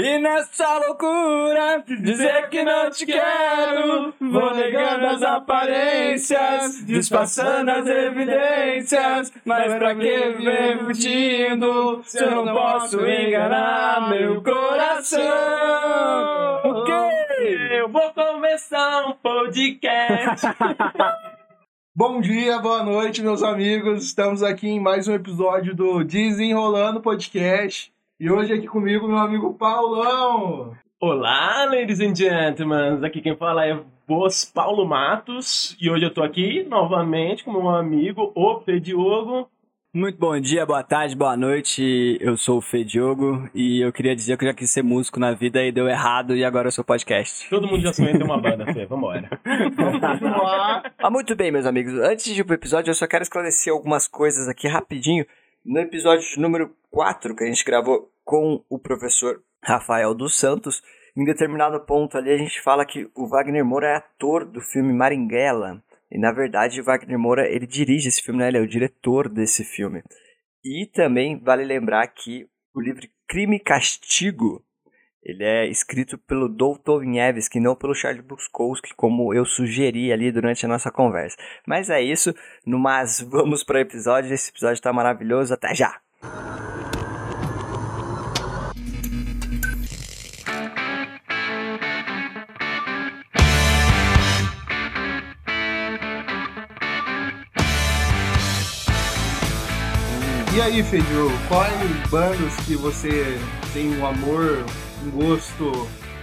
E nessa loucura, dizer que não te quero, vou negando as aparências, disfarçando as evidências. Mas pra que viver mentindo, se eu não posso enganar meu coração? Ok? Eu vou começar um podcast. Bom dia, boa noite, meus amigos. Estamos aqui em mais um episódio do Desenrolando Podcast. E hoje aqui comigo meu amigo Paulão. Olá, ladies and gentlemen. Aqui quem fala é Vos Paulo Matos. E hoje eu tô aqui novamente com meu amigo, o Fê Diogo. Muito bom dia, boa tarde, boa noite. Eu sou o Fê Diogo e eu queria dizer que eu já quis ser músico na vida e deu errado e agora eu sou podcast. Todo mundo já sonhou em ter uma banda, Fê. Vambora. ah, muito bem, meus amigos. Antes de ir pro episódio, eu só quero esclarecer algumas coisas aqui rapidinho. No episódio número 4 que a gente gravou com o professor Rafael dos Santos, em determinado ponto ali a gente fala que o Wagner Moura é ator do filme Maringuela. E na verdade o Wagner Moura ele dirige esse filme, né? ele é o diretor desse filme. E também vale lembrar que o livro Crime e Castigo ele é escrito pelo Nieves, não pelo Charles Bukowski, como eu sugeri ali durante a nossa conversa. Mas é isso, no mas vamos para o episódio. Esse episódio está maravilhoso. Até já! Aí, Fedio, quais bandas que você tem um amor, um gosto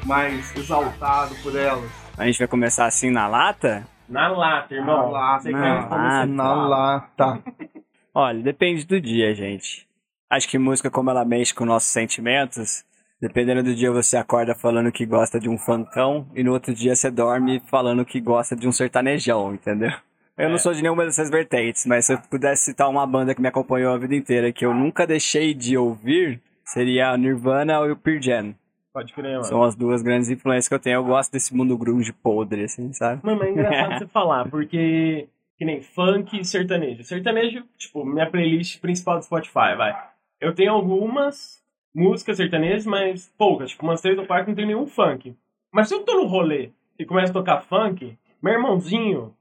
mais exaltado por elas? A gente vai começar assim na lata? Na lata, irmão. Na lata, na lata. Na lata. Olha, depende do dia, gente. Acho que música, como ela mexe com nossos sentimentos, dependendo do dia você acorda falando que gosta de um funkão e no outro dia você dorme falando que gosta de um sertanejão, entendeu? Eu não É. sou de nenhuma dessas vertentes, mas se eu pudesse citar uma banda que me acompanhou a vida inteira que eu nunca deixei de ouvir, seria a Nirvana ou o Pearl Jam. Pode crer, mano. São as duas grandes influências que eu tenho. Eu gosto desse mundo grunge podre, assim, sabe? Mano, mas é engraçado você falar, porque que nem funk e sertanejo. Sertanejo, tipo, minha playlist principal do Spotify, vai. Eu tenho algumas músicas sertanejas, mas poucas, tipo, umas três ou quatro não tem nenhum funk. Mas se eu tô no rolê e começo a tocar funk, meu irmãozinho,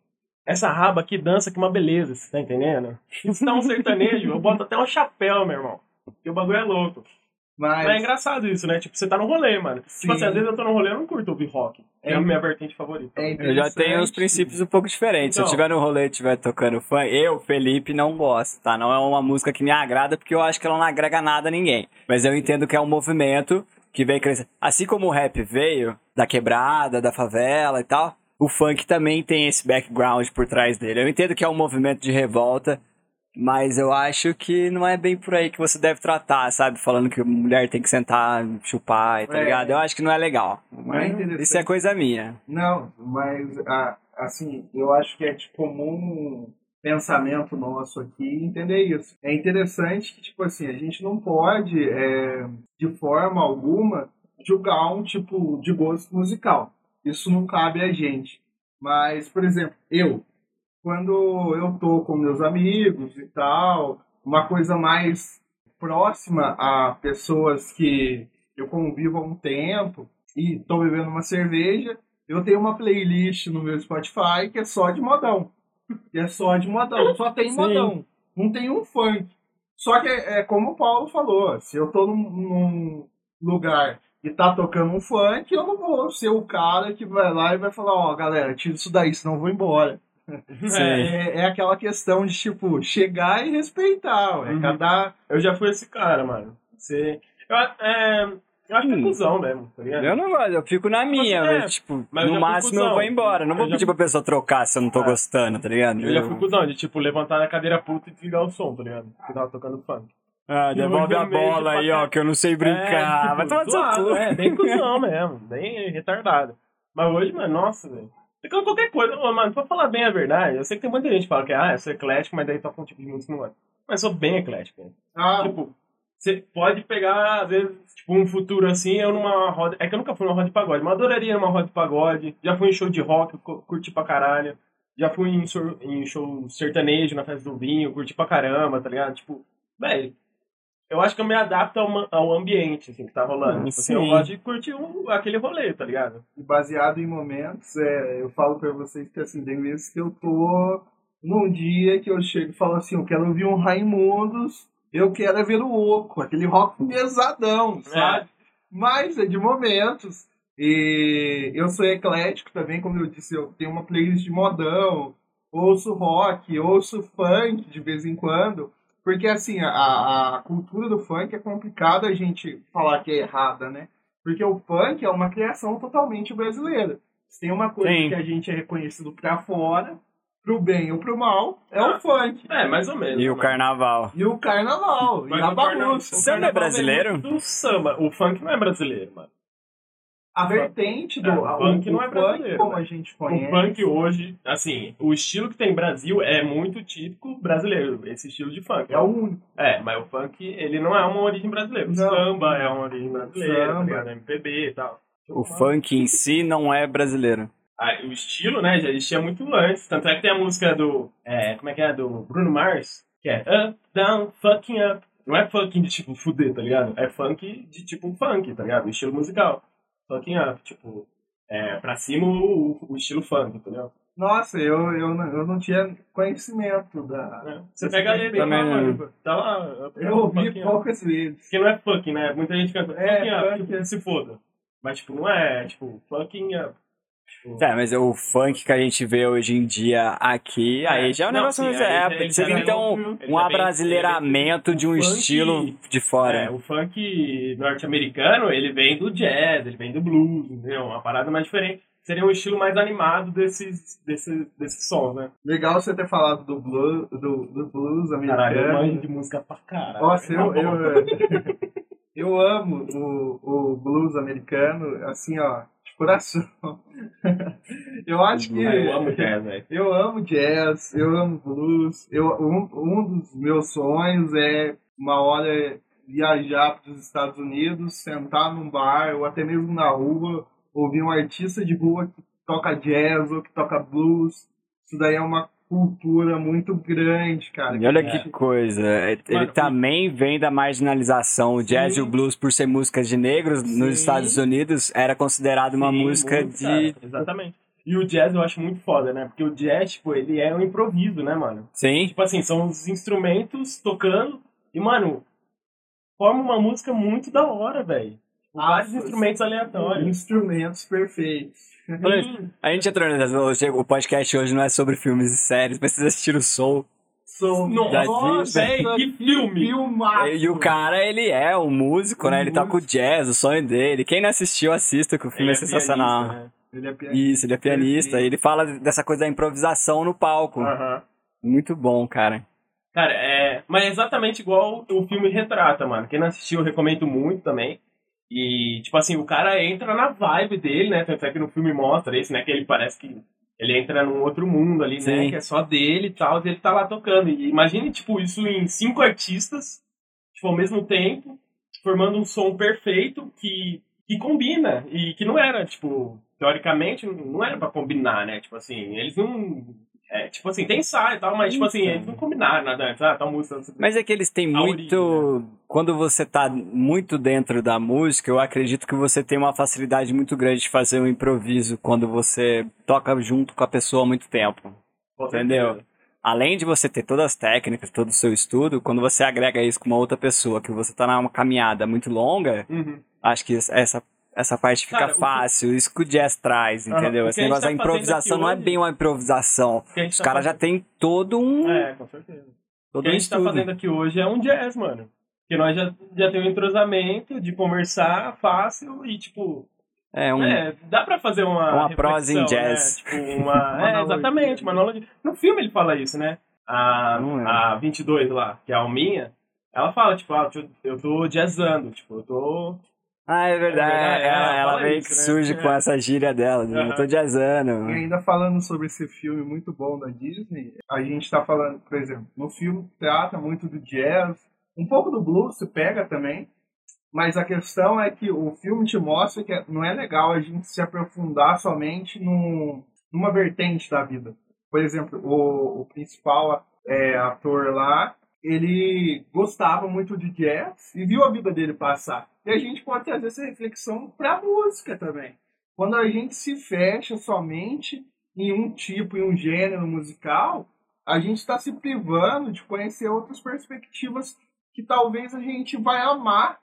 essa raba aqui dança que uma beleza, você tá entendendo? Se tá um sertanejo, eu boto até um chapéu, meu irmão. Porque o bagulho é louco. Mas, Mas é engraçado isso, né? Tipo, você tá no rolê, mano. Sim. Tipo assim, às vezes eu tô no rolê, eu não curto ouvir rock. É, É. a minha vertente favorita. é Eu já tenho uns princípios um pouco diferentes. Se eu Então. estiver no rolê e estiver tocando funk, eu, Felipe, não gosto, tá? Não é uma música que me agrada porque eu acho que ela não agrega nada a ninguém. Mas eu entendo que é um movimento que vem crescendo. Assim como o rap veio da quebrada, da favela e tal, o funk também tem esse background por trás dele. Eu entendo que é um movimento de revolta, mas eu acho que não é bem por aí que você deve tratar, sabe? Falando que mulher tem que sentar, chupar, tá É. ligado? Eu acho que não é legal. É. Isso é coisa minha. Não, mas assim, eu acho que é de comum pensamento nosso aqui entender isso. É interessante que, tipo assim, a gente não pode, é, de forma alguma, julgar um tipo de gosto musical. Isso não cabe a gente. Mas, por exemplo, eu, quando eu tô com meus amigos e tal, uma coisa mais próxima a pessoas que eu convivo há um tempo e tô bebendo uma cerveja, eu tenho uma playlist no meu Spotify que é só de modão. Que é só de modão. Só tem Sim. modão. Não tem um funk. Só que é, é como o Paulo falou, se eu tô num, num lugar e tá tocando um funk, eu não vou ser o cara que vai lá e vai falar, ó, galera, tira isso daí, senão eu vou embora. Sim. É, é aquela questão de, tipo, chegar e respeitar. Uhum. Cada. Eu já fui esse cara, mano. Você. Eu, é, eu acho que é Hum. cuzão mesmo, tá ligado? Eu não gosto, eu fico na minha, é, mas, tipo, mas eu no já máximo eu vou embora. Não Eu vou já pedir fui- pra pessoa trocar se eu não tô É. gostando, tá ligado? Eu já fui cuzão de, tipo, levantar na cadeira puta e desligar o som, tá ligado? Porque tava tocando funk. Ah, devolve a bola aí, ó, que eu não sei brincar. É, tipo, Vai tomar no seu. É, bem cuzão mesmo, bem retardado. Mas hoje, mano, nossa, velho. Qualquer coisa, Ô, mano, pra falar bem a verdade, eu sei que tem muita gente que fala que, ah, eu sou eclético, mas daí toca um tipo de música que não é. Mas eu sou bem eclético, velho. Ah, Tipo, você pode pegar, às vezes, tipo, um futuro assim, eu numa roda. É que eu nunca fui numa roda de pagode, mas eu adoraria numa roda de pagode. Já fui em show de rock, cu- curti pra caralho. Já fui em, sor- em show sertanejo na festa do vinho, curti pra caramba, tá ligado? Tipo, velho, eu acho que eu me adapto ao, ao ambiente, assim, que tá rolando. Tipo assim, eu Sim. gosto de curtir um, aquele rolê, tá ligado? E baseado em momentos, é, eu falo pra vocês que assim, tem vezes que eu tô num dia que eu chego e falo assim, eu quero ouvir um Raimundos, eu quero é ver o Oco, aquele rock pesadão, sabe? Mas é de momentos. E eu sou eclético também, como eu disse, eu tenho uma playlist de modão, ouço rock, ouço funk de vez em quando. Porque assim, a, a cultura do funk é complicado a gente falar que é errada, né? Porque o funk é uma criação totalmente brasileira. Se tem uma coisa Sim. que a gente é reconhecido pra fora, pro bem ou pro mal, é o Ah. funk. É, mais ou menos. E o né? carnaval. E o carnaval, Mas e a o bagunça. o Você não é carnaval brasileiro? Do samba. O funk não é brasileiro, mano. A vertente do É, o a- funk o não é funk, brasileiro, como né? a gente O conhece. funk hoje, assim, o estilo que tem Brasil é muito típico brasileiro, esse estilo de funk. É o único. É, mas o funk, ele não é uma origem brasileira. O Não. samba é uma origem brasileira, tá Samba. ligado? MPB e tal. O funk em si não é brasileiro. Ah, o estilo, né, já existia muito antes. Tanto é que tem a música do. É, como é que é? Do Bruno Mars, que é Up, Down, Fucking Up. Não é funk de tipo fuder, tá ligado? É funk de tipo funk, tá ligado? O estilo musical. Fucking Up, tipo. É, pra cima o, o estilo funk, entendeu? Nossa, eu, eu, não, eu não tinha conhecimento da. É. Você pega a letra Também mano, tá lá. Eu ouvi Fucking Up. poucas vezes. Porque não é funk, né? Muita gente canta É, fucking up, funk. tipo, se foda. Mas, tipo, não é, tipo, fucking up. Tipo, É, mas o funk que a gente vê hoje em dia aqui, aí já é um Não, negócio mais. É, você já vê vem então um vem- abrasileiramento ele de um funk- estilo de É, fora. o funk norte-americano, ele vem do jazz, ele vem do blues, entendeu? Uma parada mais diferente. Seria um estilo mais animado desses, desses, desses sons, né? Legal você ter falado do blues, do, do blues Caralho, eu manjo americano. de música pra caralho. Nossa, eu, Tá bom. eu, eu amo o, o blues americano, assim, ó, coração. Eu acho que. Eu amo jazz, velho. Eu amo jazz, eu amo blues. Eu, um, um dos meus sonhos é uma hora viajar para os Estados Unidos, sentar num bar ou até mesmo na rua, ouvir um artista de rua que toca jazz ou que toca blues. Isso daí é uma cultura muito grande, cara. E olha É. que coisa, ele Mano, também vem da marginalização. O jazz Sim. e o blues, por ser músicas de negros Sim. nos Estados Unidos, era considerado uma Sim, música muito, de. cara, exatamente. E o jazz eu acho muito foda, né? Porque o jazz, tipo, ele é um improviso, né, mano? Sim. Tipo assim, são os instrumentos tocando e, mano, forma uma música muito da hora, velho. Vários foi- instrumentos aleatórios. Instrumentos perfeitos. A gente entrou nessa. hoje- O podcast hoje não é sobre filmes e séries, mas vocês assistiram o Soul. Sou Da Nossa, velho, que filme! Filmaço. E o cara, ele é um músico, né? Ele toca o jazz, o sonho dele. Quem não assistiu, assista, que o filme Ele é sensacional. pianista, né? Ele é pianista. Isso, ele é pianista. Perfeito. E ele fala dessa coisa da improvisação no palco. Aham. Muito bom, cara. Cara, é. Mas é exatamente igual o filme retrata, mano. Quem não assistiu, eu recomendo muito também. E, tipo assim, o cara entra na vibe dele, né? Tanto é que no filme mostra isso, né? Que ele parece que ele entra num outro mundo ali, né? Sim. Que é só dele e tal, e ele tá lá tocando. E imagine, tipo, isso em cinco artistas, tipo, ao mesmo tempo, formando um som perfeito que, que combina. E que não era, tipo, teoricamente, não era pra combinar, né? Tipo assim, eles não. É, tipo assim, tem ensaio e tal, mas, tipo assim, eles não combinaram nada antes. Ah, tal música. quê. Mas é que eles têm muito. origem, Quando você tá muito dentro da música, eu acredito que você tem uma facilidade muito grande de fazer um improviso quando você toca junto com a pessoa há muito tempo. Com Entendeu? certeza. Além de você ter todas as técnicas, todo o seu estudo, quando você agrega isso com uma outra pessoa, que você tá numa caminhada muito longa, Uhum. acho que essa, essa parte fica Cara, o que- fácil. Isso que o jazz traz, entendeu? o Esse que a negócio tá da improvisação não é aqui bem uma improvisação. O que a Os tá caras já fazendo- têm todo um, É, com certeza. O todo que a um gente tá estudo. fazendo aqui hoje é um jazz, mano. Porque nós já, já temos um entrosamento de conversar fácil e, tipo, É um. é, dá pra fazer uma. Uma prosa em reflexão, jazz. Né? Tipo, uma. Uma é, exatamente, uma analogia. No filme ele fala isso, né? A, Não é. a 22 lá, que é a Alminha, ela fala, tipo, ah, eu tô jazzando, tipo, eu tô. Ah, é verdade. É verdade, ela, ela ela meio isso, que né? surge É. com essa gíria dela. né? Eu tô jazzando. E ainda falando sobre esse filme muito bom da Disney, a gente tá falando, por exemplo, no filme trata muito do jazz, um pouco do blues se pega também, mas a questão é que o filme te mostra que não é legal a gente se aprofundar somente num, numa vertente da vida. Por exemplo, o, o principal é, ator lá, ele gostava muito de jazz e viu a vida dele passar. E a gente pode trazer essa reflexão para a música também. Quando a gente se fecha somente em um tipo, em um gênero musical, a gente está se privando de conhecer outras perspectivas que talvez a gente vai amar,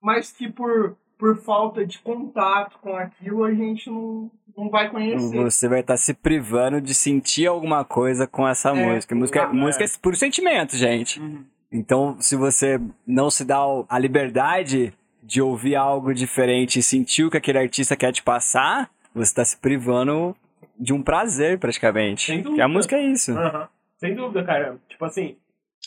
mas que por, por falta de contato com aquilo a gente não, não vai conhecer. Você vai estar tá se privando de sentir alguma coisa com essa é, música. Música, é, música é por sentimento, gente. Uhum. Então, se você não se dá a liberdade de ouvir algo diferente e sentir o que aquele artista quer te passar, você está se privando de um prazer, praticamente. Sem dúvida. Porque a música é isso. Uhum. Sem dúvida, cara. Tipo assim,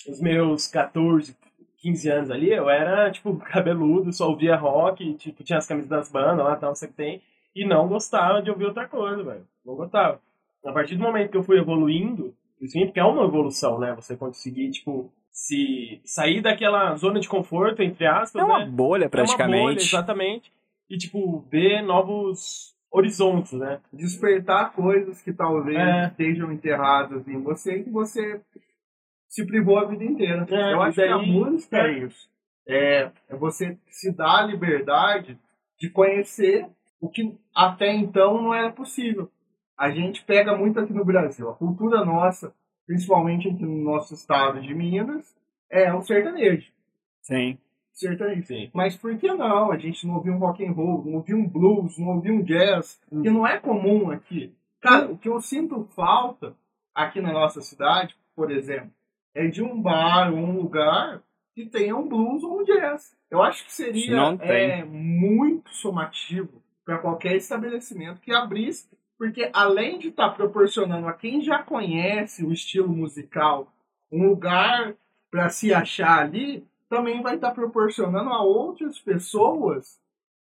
os meus 14, 15 anos ali, eu era, tipo, cabeludo, só ouvia rock, tipo, tinha as camisas das bandas lá, tal, você tem, e não gostava de ouvir outra coisa, velho. Não gostava. A partir do momento que eu fui evoluindo, isso porque é uma evolução, né? Você conseguir, tipo, se sair daquela zona de conforto, entre aspas, É uma né? bolha, praticamente. É uma bolha, exatamente. E, tipo, ver novos horizontes, né? Despertar coisas que talvez é. estejam enterradas em você e que você se privou a vida inteira. É, Eu acho daí, que a música é, é isso. É, é você se dar a liberdade de conhecer o que até então não era possível. A gente pega muito aqui no Brasil. A cultura nossa principalmente aqui no nosso estado de Minas, é o sertanejo. Sim. Sertanejo. Sim. Mas por que não? A gente não ouviu um rock and roll, não ouviu um blues, não ouviu um jazz, hum. que não é comum aqui. Cara, o que eu sinto falta aqui na nossa cidade, por exemplo, é de um bar ou um lugar que tenha um blues ou um jazz. Eu acho que seria é, muito somativo para qualquer estabelecimento que abrisse porque além de estar tá proporcionando a quem já conhece o estilo musical um lugar para se achar ali, também vai estar tá proporcionando a outras pessoas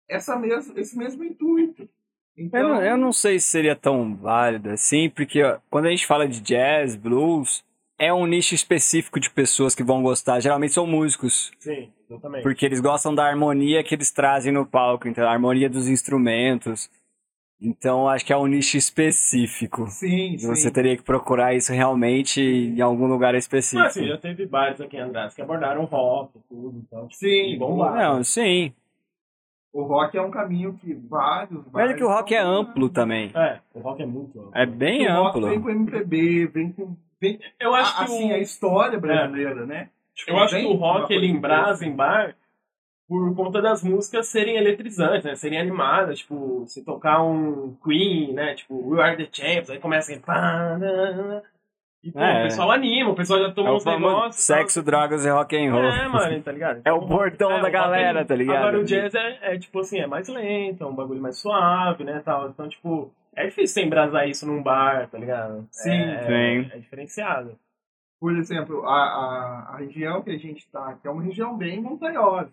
essa mesma, esse mesmo intuito. Então... Eu, não, eu não sei se seria tão válido assim, porque ó, quando a gente fala de jazz, blues, é um nicho específico de pessoas que vão gostar. Geralmente são músicos. Sim, exatamente. Porque eles gostam da harmonia que eles trazem no palco, então a harmonia dos instrumentos. Então acho que é um nicho específico. Sim, sim. Você teria que procurar isso realmente em algum lugar específico. Mas sim, já teve bares aqui em Andrade que abordaram rock e tudo. Então, tipo, sim, bom Não, sim. O rock é um caminho que vários. Mas é que o rock é amplo também. É, o rock é muito amplo. É bem o amplo. O rock vem com MPB, vem com. Eu acho a, que assim, o... a história brasileira, é. né? Tipo, eu acho que o rock ele embrasa em bar por conta das músicas serem eletrizantes, né? Serem animadas, tipo, se tocar um Queen, né? Tipo, We Are The Champs, aí começa a... E, pô, é, o pessoal anima, o pessoal já toma é uns negócios. Sexo, drogas e rock and roll. É, mano, tá ligado? é o bordão é, da galera, tá ligado? Agora o jazz é, é, tipo assim, é mais lento, é um bagulho mais suave, né, tal. Então, tipo, é difícil você embrasar isso num bar, tá ligado? Sim, é, sim. É diferenciado. Por exemplo, a, a, a região que a gente tá aqui é uma região bem montanhosa.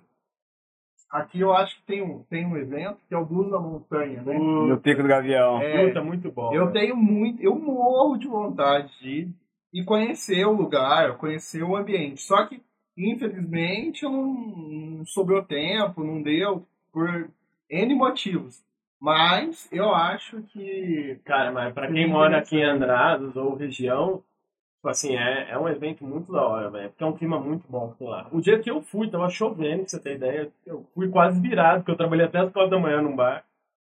Aqui eu acho que tem um, tem um evento que é o Blues da Montanha, né? No Pico do Gavião. É, Puta, muito bom. Eu tenho muito, eu morro de vontade de ir e conhecer o lugar, conhecer o ambiente. Só que, infelizmente, não, não sobrou tempo, não deu, por N motivos. Mas eu acho que. Cara, mas pra quem mora aqui em Andrados ou região, Tipo assim, é, é um evento muito da hora, velho. Porque é um clima muito bom que tem lá. O dia que eu fui, tava chovendo, pra você ter ideia. Eu fui quase virado, porque eu trabalhei até as quatro da manhã num bar.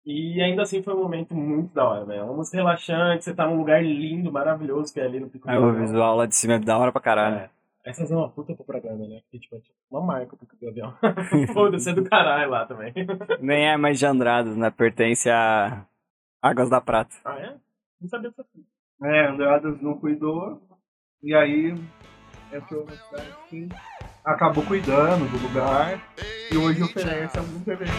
E ainda assim foi um momento muito da hora, velho. É uma música relaxante, você tá num lugar lindo, maravilhoso, que é ali no Pico É, o visual lá de cima é da hora pra caralho. É. Essa é uma puta propaganda, né? Porque, tipo, é tipo uma marca pro Pico do Avião. Foda-se, é do caralho lá também. Nem é mais de Andrados, né? Pertence a Águas da Prata. Ah, é? Não sabia dessa coisa. É, Andradas não cuidou, e aí entrou uma cidade que acabou cuidando do lugar e hoje oferece alguns eventos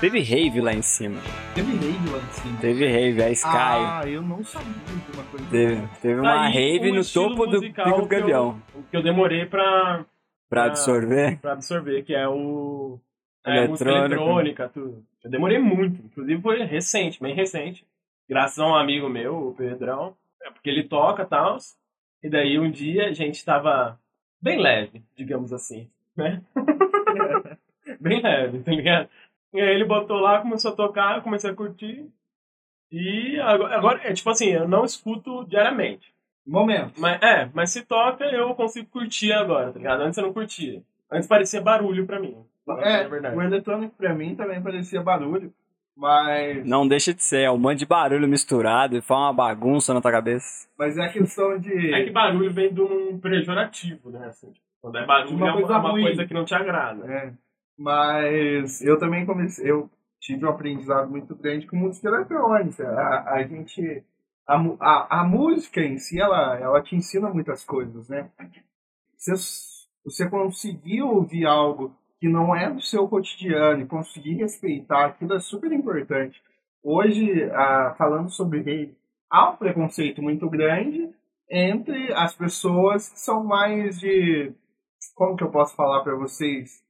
Teve rave lá em cima. Teve rave lá em cima. Teve rave, a Sky. Ah, eu não sabia de uma coisa Teve, teve uma Aí, rave um no topo do Pico do Gavião. O que eu demorei pra, Pra absorver. pra absorver, que é o. É, a música Eletrônica. eletrônica, tudo. Eu demorei muito. Inclusive foi recente, bem recente. Graças a um amigo meu, o Pedrão. É porque ele toca e tal. E daí um dia a gente tava bem leve, digamos assim, né? bem leve, tá ligado? E aí ele botou lá, começou a tocar, eu comecei a curtir. E agora, agora, é tipo assim, eu não escuto diariamente. Momento. Mas, é, mas se toca, eu consigo curtir agora, tá ligado? Antes eu não curtia. Antes parecia barulho pra mim. É, é verdade. o eletrônico pra mim também parecia barulho, mas, Não deixa de ser, é um monte de barulho misturado e faz uma bagunça na tua cabeça. mas é questão de. É que barulho vem de um pejorativo, né? Assim, tipo, quando é barulho, Uma é uma, coisa uma ruim. coisa que não te agrada. É, mas eu também comecei, eu tive um aprendizado muito grande com música eletrônica. A, a gente, a, a, a música em si, ela, ela te ensina muitas coisas, né? Você, você conseguir ouvir algo que não é do seu cotidiano e conseguir respeitar aquilo é super importante. Hoje, ah, falando sobre rave, há um preconceito muito grande entre as pessoas que são mais de. Como que eu posso falar para vocês?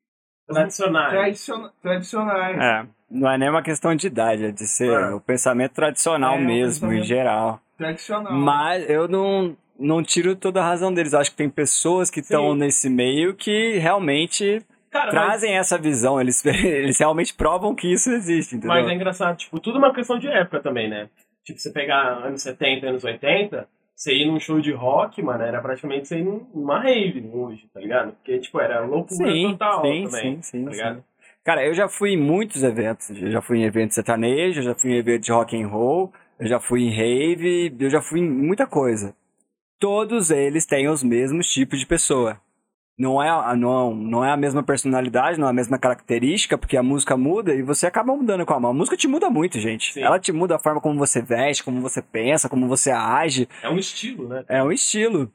Tradicionais. Tradiciona- tradicionais. É, não é nem uma questão de idade, é de ser É. o pensamento tradicional É, mesmo, em pensamento- geral. Tradicional. Mas eu não, não tiro toda a razão deles. Eu acho que tem pessoas que estão nesse meio que realmente Cara, mas, trazem essa visão. Eles, eles realmente provam que isso existe, entendeu? mas é engraçado, tipo, tudo é uma questão de época também, né? Tipo, você pegar anos 70, anos 80, você ir num show de rock, mano, era praticamente você ir numa rave hoje, tá ligado? Porque, tipo, era loucura Sim, total sim, também, sim, sim, tá ligado? sim. Cara, eu já fui em muitos eventos. Eu já fui em eventos sertanejo, eu já fui em eventos de rock and roll, eu já fui em rave, eu já fui em muita coisa. Todos eles têm os mesmos tipos de pessoa. Não é, a- não, não é a mesma personalidade, não é a mesma característica, porque a música muda e você acaba mudando com a mão. A música te muda muito, gente. Sim. Ela te muda a forma como você veste, como você pensa, como você age. É um estilo, né? É um estilo.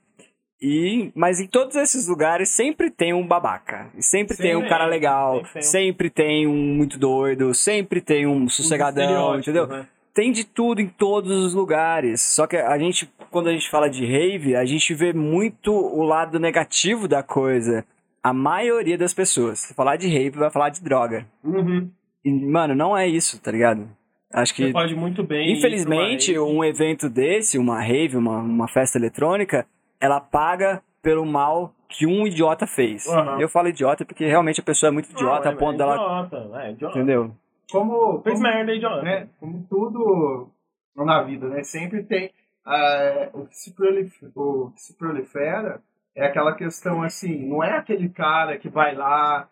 E, mas em todos esses lugares sempre tem um babaca. E sempre tem um cara legal. sempre tem. Sempre tem um muito doido. Sempre tem um Os sossegadão, estereótipos, entendeu? né? Tem de tudo em todos os lugares. Só que a gente, quando a gente fala de rave, a gente vê muito o lado negativo da coisa. A maioria das pessoas, se falar de rave, vai falar de droga. Uhum. E, mano, não é isso, tá ligado? Acho que Você pode muito bem. Infelizmente, um evento desse, uma rave, uma, uma festa eletrônica, ela paga pelo mal que um idiota fez. Aham. Eu falo idiota porque realmente a pessoa é muito idiota Não, a ponto é dela. Idiota, é idiota. Entendeu? Como, Fez como, merda, é idiota. né, como tudo na vida, né? Sempre tem ah, o, que se prolif- o que se prolifera é aquela questão assim, não é aquele cara que vai lá,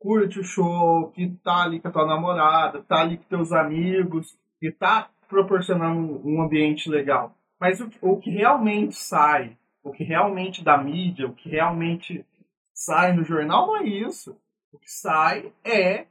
curte o show, que tá ali com a tua namorada, tá ali com teus amigos, e tá proporcionando um ambiente legal. Mas o, que- o que realmente sai, o que realmente dá mídia, o que realmente sai no jornal não é isso. O que sai é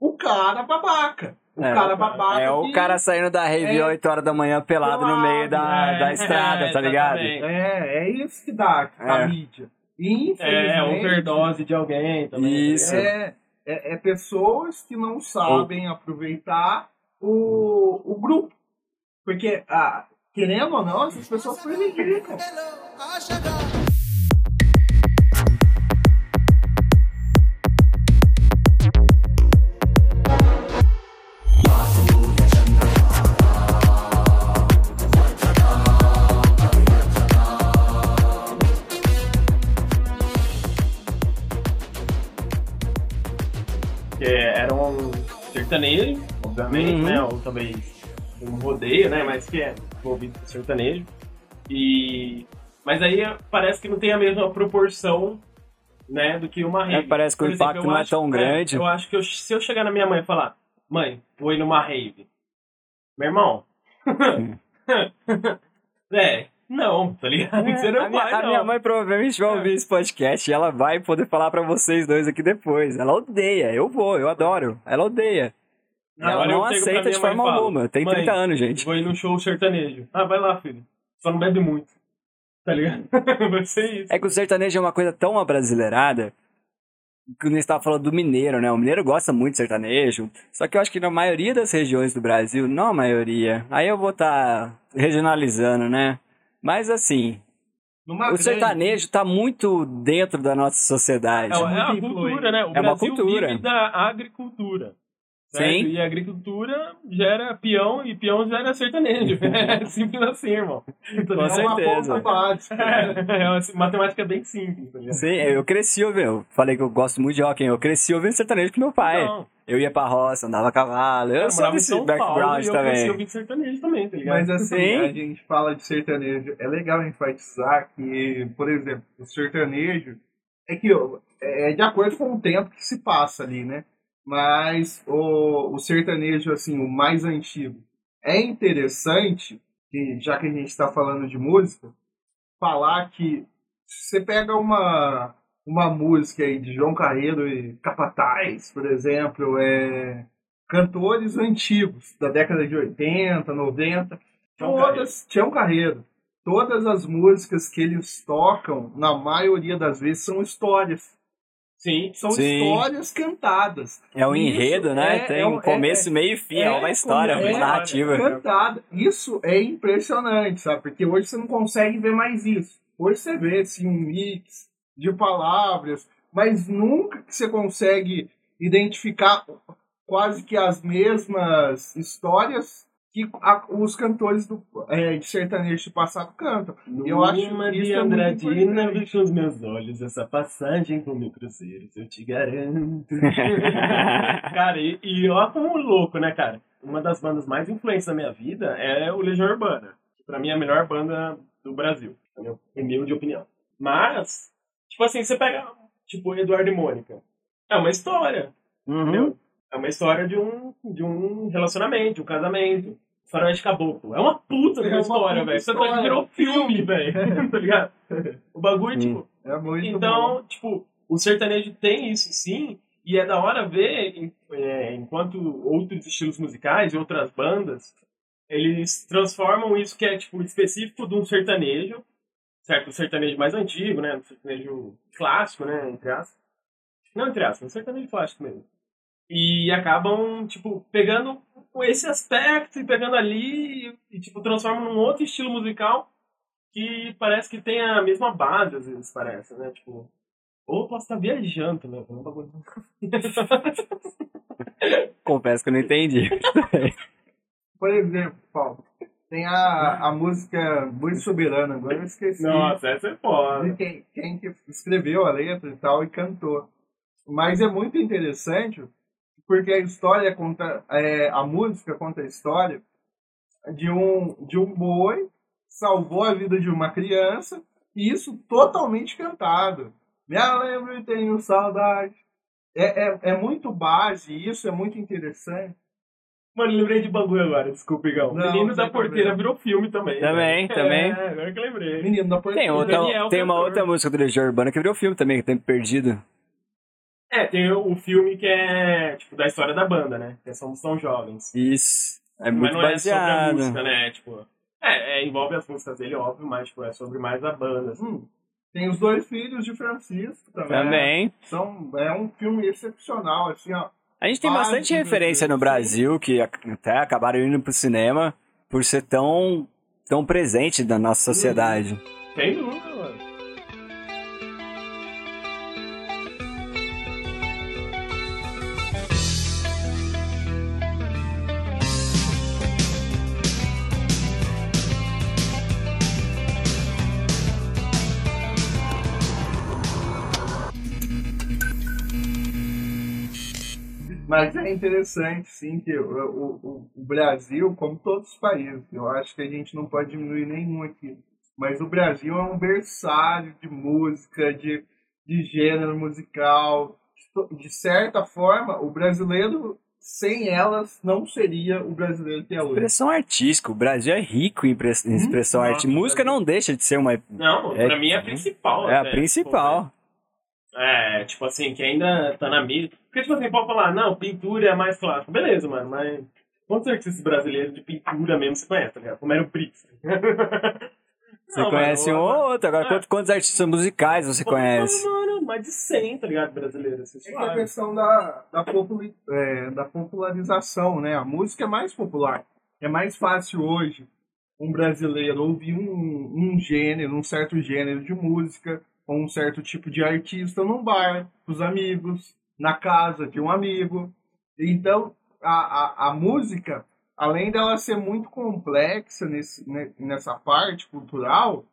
o cara babaca. O É, cara babaca. É o que- cara saindo da rave É. 8 horas da manhã pelado no meio da, É, da estrada, é, tá ligado? É, é isso que dá a É. mídia. É, infelizmente, overdose de alguém também. Isso. tá ligado? É, é, é pessoas que não sabem aproveitar o, o grupo. Porque, ah, querendo ou não, essas pessoas prejudicam. Que sertanejo, obviamente, Uhum. né? Ou também um rodeio, né? Mas que é envolvido com sertanejo. E... Mas aí parece que não tem a mesma proporção, né? Do que uma rave. É, parece que o Por exemplo, impacto não é acho- tão grande. eu acho que eu- se eu chegar na minha mãe e falar, mãe, vou ir numa rave. Meu irmão. é, não, tá ligado? Você não a, minha, vai, a não. minha mãe provavelmente vai ouvir esse podcast e ela vai poder falar pra vocês dois aqui depois. Ela odeia, eu vou, eu adoro. Ela odeia. Não pra aceita de forma alguma. Tem "Mãe, 30 anos, gente. Vou ir num show sertanejo. Ah, vai lá, filho. Só não bebe muito. Tá ligado? vai ser isso. É que o sertanejo é uma coisa tão abrasileirada que nem estava falando do mineiro, né? O mineiro gosta muito de sertanejo. Só que eu acho que na maioria das regiões do Brasil, não a maioria. Aí eu vou estar regionalizando, né? Mas assim, Numa o sertanejo tá muito dentro da nossa sociedade. É, é a muito cultura, né? O É uma Brasil cultura. vive da agricultura. Certo? Sim. E a agricultura gera peão e peão gera sertanejo. É simples assim, irmão. Tá Com é certeza. É, é uma matemática bem simples, tá? Sim, eu cresci ouvindo. Eu falei que eu gosto muito de rock, hein? eu cresci ouvindo sertanejo com meu pai. Não, Eu ia pra roça, andava a cavalo. Eu, eu sou morava em desse São Paulo background e eu cresci também. ouvindo sertanejo também, tá ligado? Mas assim, Sim. a gente fala de sertanejo. É legal enfatizar que, por exemplo, o sertanejo é que é de acordo com o tempo que se passa ali, né? Mas o, o sertanejo, assim, o mais antigo, é interessante, que, já que a gente está falando de música, falar que se você pega uma, uma música aí de João Carreiro e Capataz, por exemplo, é cantores antigos, da década de 80, 90, Tião todas, Tião Carreiro, todas as músicas que eles tocam, na maioria das vezes, são histórias. Sim. São Sim. histórias cantadas. É um Isso enredo, né? é- Tem é um começo, é- meio e fim, é, uma história, é- uma é- narrativa. Cantada. Isso é impressionante, sabe? Porque hoje você não consegue ver mais isso. Hoje você vê assim, um mix de palavras, mas nunca que você consegue identificar quase que as mesmas histórias que a- os cantores do, é, de sertanejo do passado cantam. Eu acho Numa isso de é muito Andradina, vi com os meus olhos essa passagem com mil cruzeiros, eu te garanto. cara, e, e ó como louco, né, cara? Uma das bandas mais influentes da minha vida é o Legião Urbana. que Pra mim é a melhor banda do Brasil, na minha humilde opinião. Mas, tipo assim, você pega, tipo, Eduardo e Mônica. É uma história, Uhum. entendeu? É uma história de um, de um relacionamento, de um casamento. Faroeste Caboclo. É uma puta É uma história, velho. Você tá virou filme, velho. tá ligado? O bagulho, Hum. tipo. É muito bom. Então, tipo, o sertanejo tem isso sim. E é da hora ver, é, enquanto outros estilos musicais e outras bandas, eles transformam isso que é, tipo, específico de um sertanejo, certo? O sertanejo mais antigo, né? O sertanejo clássico, né? Entre aspas. Não entre aspas, um sertanejo clássico mesmo. E acabam, tipo, pegando esse aspecto e pegando ali e, e, tipo, transformam num outro estilo musical que parece que tem a mesma base, às vezes, parece, né? Tipo, ou posso estar viajando também, é um bagulho. Confesso que eu não entendi. Por exemplo, Paulo, tem a, a música Muito Soberana, agora eu esqueci. Nossa, essa é foda. quem, quem que escreveu a letra e tal e cantou. Mas é muito interessante porque a história conta, é, a música conta a história de um, de um boi salvou a vida de uma criança e isso totalmente cantado. Me lembro e tenho saudade. É, é, é muito base e isso é muito interessante. Mano, lembrei de bagulho agora, desculpa, Igão. Não, Menino da Porteira problema. virou filme também. Também, velho. também. É, agora que eu lembrei. Menino da Tem, Porteira. outra, Daniel tem uma cantor. outra música do Legião Urbana que virou filme também, que Tempo Perdido. É, tem o, filme que é, tipo, da história da banda, né? Que é Somos Tão Jovens. Isso. É mas muito não é sobre a baseado. música, né? Tipo, é, é, envolve as músicas dele, óbvio, mas, tipo, é sobre mais a banda, assim. Hum, tem os dois filhos de Francisco também. Também. São, é um filme excepcional, assim, ó. A gente tem bastante referência no sim. Brasil que até acabaram indo pro cinema por ser tão, tão presente na nossa sociedade. Sem dúvida, Mas é interessante, sim, que o, o, o Brasil, como todos os países, eu acho que a gente não pode diminuir nenhum aqui. Mas o Brasil é um berçário de música, de, de gênero musical. De certa forma, o brasileiro, sem elas, não seria o brasileiro que é hoje. Expressão artística. O Brasil é rico em em expressão Nossa, artística. Música não deixa de ser uma. Não, É, pra mim é a principal. É a principal. É, tipo assim, que ainda tá na mídia. Porque, tipo assim, pode falar, não, pintura é mais clássico. Beleza, mano, mas quantos artistas brasileiros de pintura mesmo você conhece, tá ligado? Como era o Brix. Você conhece um ou outro. Agora, É. quantos, quantos artistas musicais você conhece? Mano, mais de 100, tá ligado? Brasileiro, assim, É que a questão da, da, populi- é, da popularização, né? A música é mais popular. É mais fácil hoje um brasileiro ouvir um, um gênero, um certo gênero de música, ou um certo tipo de artista num bar, com os amigos, na casa de um amigo. Então, a, a, a música, além dela ser muito complexa nesse, nessa parte cultural,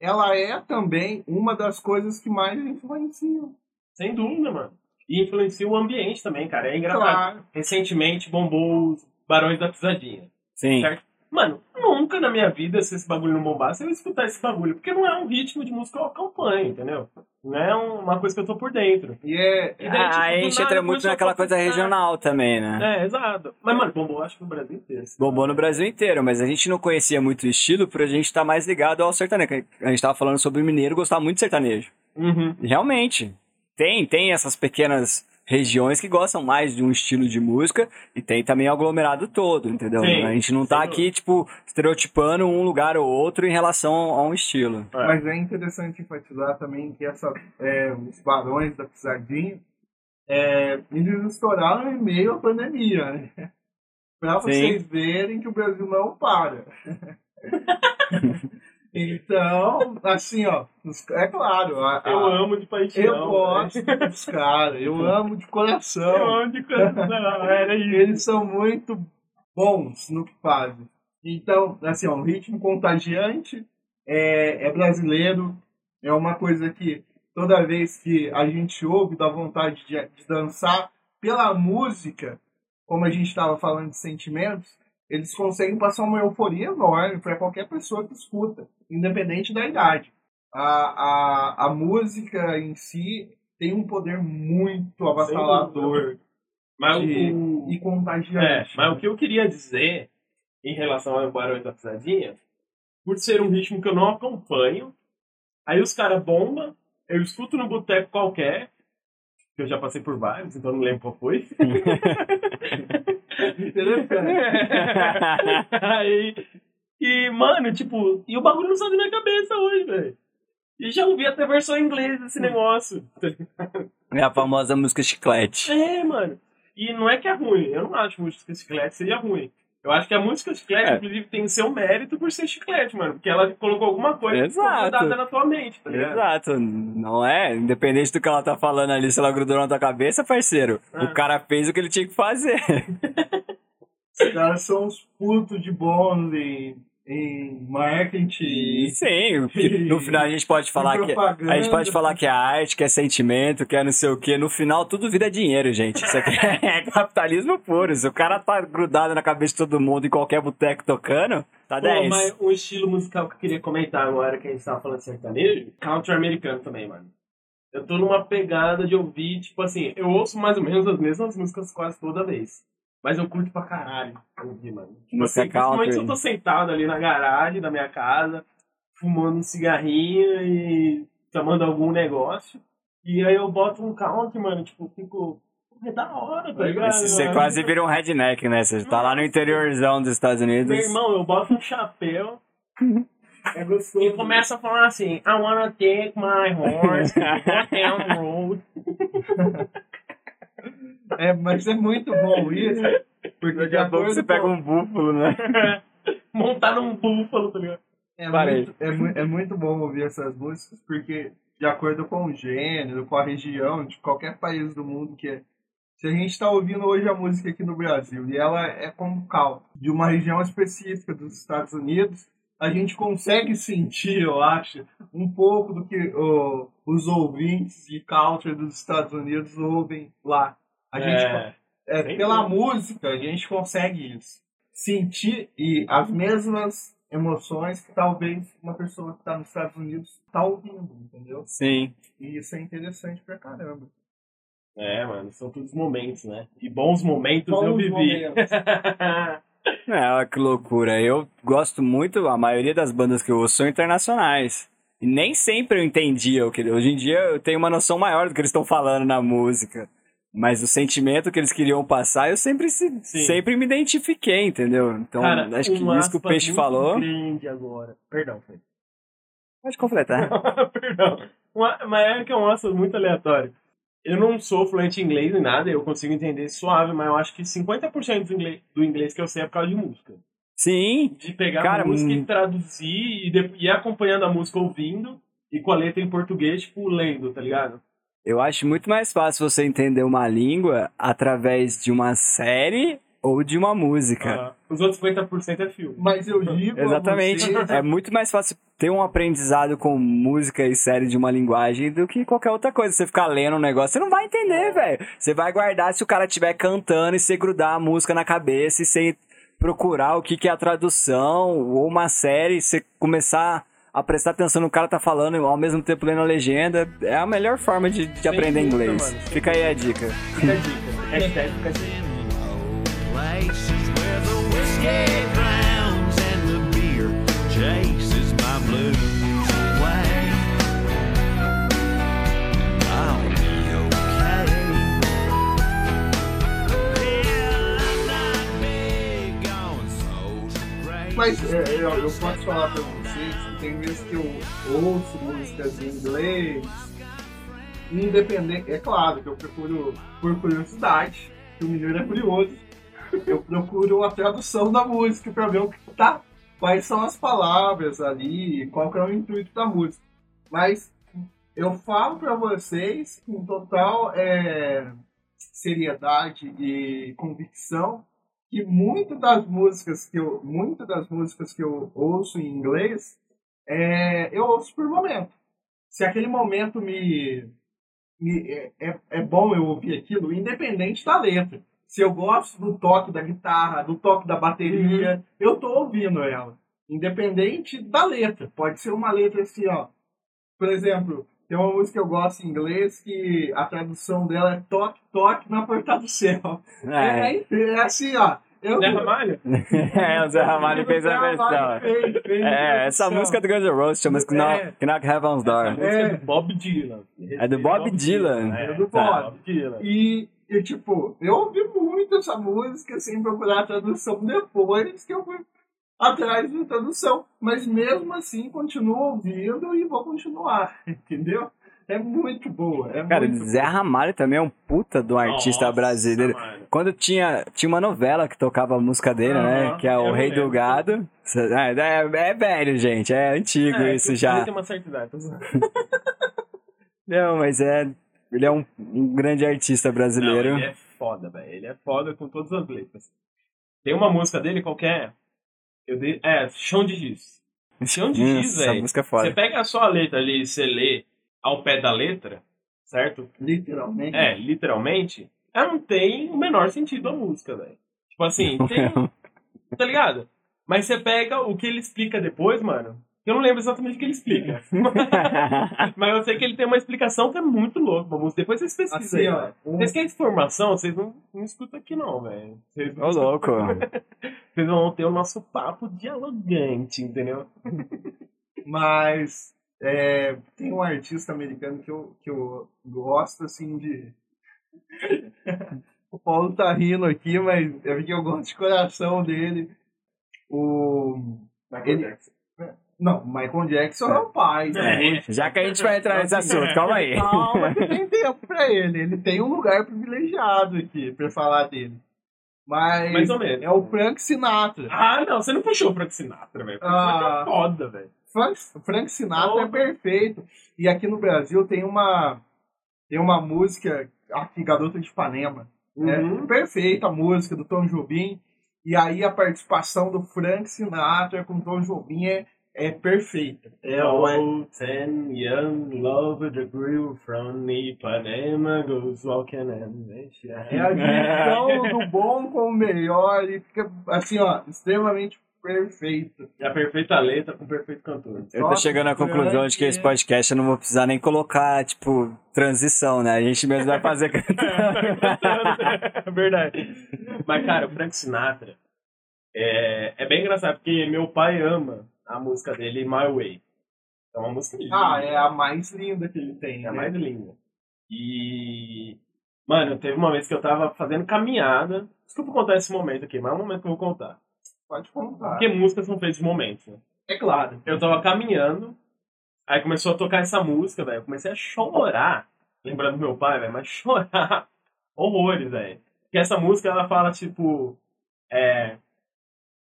ela é também uma das coisas que mais influenciam. Sem dúvida, mano. E influencia o ambiente também, cara. É engraçado. Claro. Recentemente bombou os Barões da Pisadinha. Sim. Certo? Mano, nunca na minha vida, se esse bagulho não bombasse, eu ia escutar esse bagulho. Porque não é um ritmo de música que eu acompanho, entendeu? Não é um- uma coisa que eu tô por dentro. E é, E daí, tipo, Ah, aí a do gente nada entra muito naquela coisa regional também, né? É, exato. Mas, mano, bombou acho que no Brasil inteiro. Bombou no Brasil inteiro, mas a gente não conhecia muito o estilo por a gente estar mais ligado ao sertanejo. A gente tava falando sobre o mineiro gostar muito de sertanejo. Uhum. Realmente, tem, tem essas pequenas regiões que gostam mais de um estilo de música e tem também o aglomerado todo, entendeu? Sim, a gente não tá aqui, tipo, estereotipando um lugar ou outro em relação a um estilo. É. Mas é interessante enfatizar também que essa, é, os barões da pisadinha, é, eles estouraram em meio à pandemia, né? Pra Sim. vocês verem que o Brasil não para. então, assim, ó, é claro, a- a- Eu amo de paixão. eu velho. gosto dos caras, eu amo de Eu coração. amo de coração. Era isso. Eles são muito bons no que fazem. Então, assim, ó, um ritmo contagiante, é, é brasileiro, é uma coisa que toda vez que a gente ouve dá vontade de, de dançar pela música, como a gente estava falando de sentimentos, eles conseguem passar uma euforia enorme para qualquer pessoa que escuta, independente da idade. A, a, a música em si tem um poder muito avassalador Mas de- o, e É, contagiante. mas o que eu queria dizer em relação ao Barões da Pisadinha, por ser um ritmo que eu não acompanho, aí os caras bombam, eu escuto no boteco qualquer, que eu já passei por vários, então não lembro qual foi. Interessante. aí, e, mano, tipo, e o bagulho não sai da minha cabeça hoje, velho. E já ouvi até versão em inglês desse negócio. É a famosa música chiclete. É, mano. E não é que é ruim. Eu não acho que música chiclete seja ruim. Eu acho que a música chiclete, É. inclusive, tem seu mérito por ser chiclete, mano. Porque ela colocou alguma coisa grudada na tua mente, tá ligado? Exato, não é? Independente do que ela tá falando ali, se ela grudou na tua cabeça, parceiro. Ah. O cara fez o que ele tinha que fazer. Os caras são os putos de bons em, marketing. Sim, porque no final a gente pode falar que. A gente pode falar que é arte, que é sentimento, que é não sei o quê. No final, tudo vira dinheiro, gente. Isso aqui é capitalismo puro. Se o cara tá grudado na cabeça de todo mundo em qualquer boteco tocando, tá Pô, 10. mas um estilo musical que eu queria comentar agora que a gente tava falando de sertanejo, country americano também, mano. Eu tô numa pegada de ouvir, tipo assim, eu ouço mais ou menos as mesmas músicas quase toda vez. Mas eu curto pra caralho ouvir, mano. Tipo Música assim, principalmente country. se eu tô sentado ali na garagem da minha casa, fumando um cigarrinho e tomando algum negócio. E aí eu boto um country, mano, tipo, fico. É da hora, tá ligado? Você você mano? quase vira um redneck, né? Você tá lá no interiorzão dos Estados Unidos. Meu irmão, eu boto um chapéu É gostoso. e começa a falar assim: I wanna take my horse down the road. É, mas é muito bom isso. Porque Daqui de a pouco acordo você pega com- um búfalo, né? Montar num búfalo, tá ligado? É muito, é, mu- é muito bom ouvir essas músicas, porque de acordo com o gênero, com a região, de qualquer país do mundo que é. Se a gente está ouvindo hoje a música aqui no Brasil e ela é como cal de uma região específica dos Estados Unidos, a gente consegue sentir, eu acho, um pouco do que ó, os ouvintes de country dos Estados Unidos ouvem lá. A gente É, é, pela música, a gente consegue isso. Sentir e as mesmas emoções que talvez uma pessoa que está nos Estados Unidos está ouvindo, entendeu? Sim. E isso é interessante pra caramba. é, mano, são todos momentos, né? E bons momentos eu Bons vivi. momentos. É, olha que loucura. Eu gosto muito, a maioria das bandas que eu ouço são internacionais. E nem sempre eu entendia o que. Hoje em dia eu tenho uma noção maior do que eles estão falando na música. Mas o sentimento que eles queriam passar, eu sempre, se- sempre me identifiquei, entendeu? Então, Cara, acho que isso que o Peixe falou. grande agora. Perdão, Fê. Pode completar. Perdão. Uma, mas é que é um assunto muito aleatório. Eu não sou fluente em inglês nem nada, eu consigo entender suave, mas eu acho que 50% do inglês, do inglês que eu sei é por causa de música. Sim, De pegar Cara, a música hum. e traduzir e de- e ir acompanhando a música ouvindo e com a letra em português, tipo, lendo, tá ligado? Eu acho muito mais fácil você entender uma língua através de uma série ou de uma música. Ah, os outros 50% é filme. Mas eu digo. a Exatamente. você- É muito mais fácil ter um aprendizado com música e série de uma linguagem do que qualquer outra coisa. Você ficar lendo um negócio, você não vai entender, velho. Você vai guardar se o cara estiver cantando e você grudar a música na cabeça e você procurar o que, que é a tradução ou uma série, e você começar a prestar atenção no cara tá falando e ao mesmo tempo lendo a legenda. É a melhor forma de, de aprender dúvida, inglês. mano. Fica aí a dica. Fica a dica. Hashtag fica a dica. Mas é, eu, eu posso falar pra vocês tem vezes que eu ouço músicas em inglês, independente. É claro que eu procuro por curiosidade, que o menino é curioso. Eu procuro a tradução da música pra ver o que tá, quais são as palavras ali, qual que é o intuito da música. Mas eu falo pra vocês com total é, seriedade e convicção que muitas das músicas que eu muitas das músicas que eu ouço em inglês é, eu ouço por momento. Se aquele momento me, me- é, é, é bom eu ouvir aquilo independente da letra. Se eu gosto do toque da guitarra do toque da bateria eu tô ouvindo ela. Independente da letra. Pode ser uma letra assim ó. Por exemplo tem uma música que eu gosto em inglês que a tradução dela é toque toque na porta do céu É, é, é assim, ó. Eu, Zé Ramalho? é o Zé Ramalho fez a versão. Fez, fez É, essa versão. música do Guns N' Roses chama-se É. Knock, Knock Heaven's Door. música é do Bob Dylan. É do Bob Dylan. É, É do tá, Bob. Dylan. E, e, tipo, eu ouvi muito essa música sem procurar a tradução depois que eu fui atrás da tradução. Mas mesmo assim, continuo ouvindo e vou continuar, entendeu? É muito boa. É Cara, muito Zé Ramalho também é um puta de um artista Nossa, brasileiro. mano. Quando tinha, tinha uma novela que tocava a música dele, né? Que é O Rei do. Gado. É, é, é velho, gente. É antigo É, isso já. ele tem uma certa idade, zoando. Não, mas é. Ele é um, um grande artista brasileiro. Não, ele é foda, velho. Ele é foda com todas as letras. Tem uma música dele qualquer. Eu dei, é, Chão de Giz. Chão de Giz, Essa velho. música é Você pega só a letra ali e você lê ao pé da letra, certo? Literalmente. É, literalmente, ela não tem o menor sentido a música, velho. Tipo assim, tem. tá ligado? Mas você pega o que ele explica depois, mano. Eu não lembro exatamente o que ele explica. Mas eu sei que ele tem uma explicação que é muito louca. Vamos, depois vocês pesquisam. Assim, aí, ó. velho. um- Vocês querem informação, vocês não, não escutam aqui não, velho. Ô, louco. Vocês vão ter o nosso papo dialogante, entendeu? Mas é, tem um artista americano que eu, que eu gosto, assim, de. o Paulo tá rindo aqui, mas é porque eu gosto de coração dele. O. Ele- Não, Michael Jackson é o pai. da É. música. Já que a gente vai entrar nesse assunto, calma aí. Calma, que tem tempo pra ele. Ele tem um lugar privilegiado aqui pra falar dele. Mas. Mais ou menos. É o Frank Sinatra. Ah, não, você não puxou o Frank Sinatra, velho. Frank Ah. Sinatra é foda, velho. Frank, Frank Sinatra Oh. é perfeito. E aqui no Brasil tem uma tem uma música aqui, Garota de Ipanema. Uhum. É perfeita a música do Tom Jobim. E aí a participação do Frank Sinatra com o Tom Jobim é, é perfeita. É, Oh, é, ten young lover the grew from Ipanema goes walking and é a junção do bom com o melhor e fica assim, ó, extremamente perfeito. É a perfeita letra com o perfeito cantor. Eu tô chegando à conclusão de que esse podcast eu não vou precisar nem colocar, tipo, transição, né? A gente mesmo vai fazer é verdade. Mas, cara, o Frank Sinatra é, é bem engraçado, porque meu pai ama a música dele, My Way. É uma música linda. Ah, é a mais linda que ele tem. É a né? mais linda. E. Mano, teve uma vez que eu tava fazendo caminhada. Desculpa contar esse momento aqui, mas é um momento que eu vou contar. Pode contar. Porque músicas são feitas de momentos, né? É claro. Eu tava caminhando, aí começou a tocar essa música, velho. Eu comecei a chorar. Lembrando do meu pai, velho, mas chorar horrores, velho. Porque essa música, ela fala, tipo. É.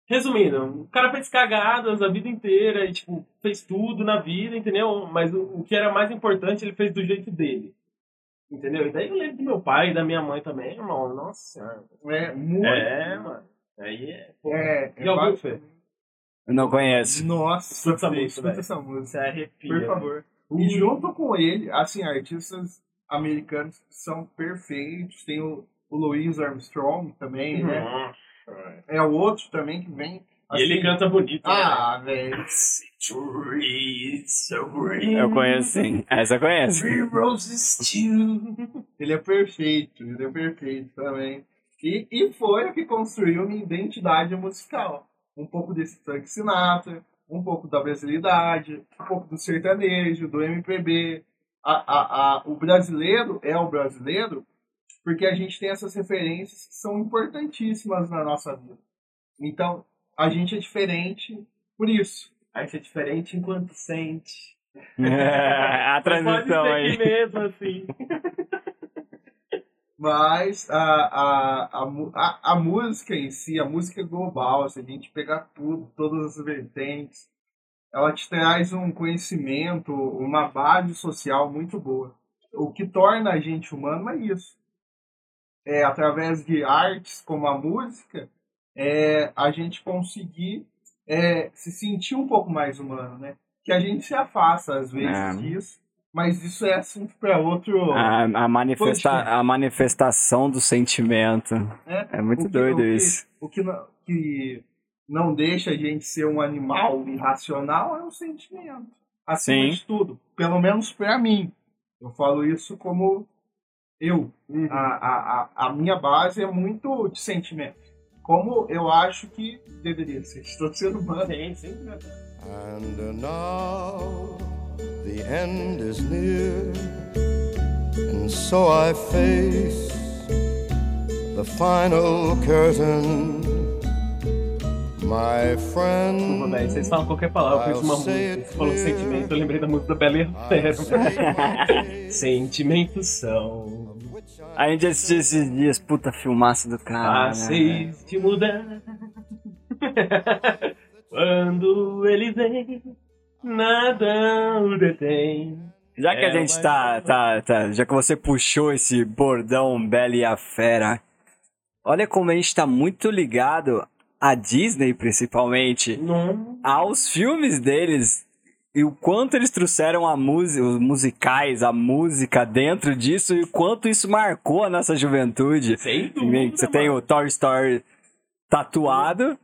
Resumindo, o cara fez cagadas a vida inteira e, tipo, fez tudo na vida, entendeu? Mas o, o que era mais importante, ele fez do jeito dele. Entendeu? E daí eu lembro do meu pai e da minha mãe também, irmão. Nossa senhora. É, muito. É, mano. Aí é. pô. É, é ouviu, bastante. Fê? Eu não conheço. Nossa, Escuta essa música, escuta essa música. Você arrepia. Por favor. E junto com ele, assim, artistas americanos são perfeitos. Tem o, o Louis Armstrong também, né? É o outro também que vem. E ele assim, canta bonito. né? Ah, velho. Eu conheço sim. Essa eu conheço. Three roses too. Ele é perfeito, ele é perfeito também. E, e foi o que construiu minha identidade musical. Um pouco desse Frank Sinatra, um pouco da brasilidade, um pouco do sertanejo, do MPB. A, a, a, o brasileiro é o brasileiro porque a gente tem essas referências que são importantíssimas na nossa vida. Então, a gente é diferente por isso. Aí você é diferente enquanto sente. a Pode transição aí. mesmo, assim. Mas a, a, a, a, a música em si, a música global, se a gente pegar tudo, todas as vertentes, ela te traz um conhecimento, uma base social muito boa. O que torna a gente humano é isso. É através de artes como a música, é a gente conseguir é, se sentir um pouco mais humano, né? Que a gente se afasta às vezes É. disso, mas isso é assunto para outro. A, a, manifesta a manifestação do sentimento. né? É muito O que- doido o que- isso. O que, não, que não deixa a gente ser um animal irracional é o sentimento. Acima Sim. de tudo. Pelo menos pra mim. Eu falo isso como eu. A, a, a, a minha base é muito de sentimento. Como eu acho que deveria ser. Estou sendo humano. Sim, sempre. né? And now the end is near, and so I face the final curtain. My Desculpa, velho. friend, Vocês falam qualquer palavra, eu fiz uma música. Você falou sentimento, eu lembrei da música da Bela e a Fera. Sentimentos são A gente assistiu esses dias, puta filmaço do cara. né? fáceis de mudar. Quando ele vem, nada o detém. Já que a É, gente tá, tá, tá. Já que você puxou esse bordão Bela e a Fera, olha como a gente tá muito ligado à Disney, principalmente, Não. aos filmes deles. E o quanto eles trouxeram a música, os musicais, a música dentro disso e o quanto isso marcou a nossa juventude. Sem dúvida. Você tem o mano. Toy Story tatuado,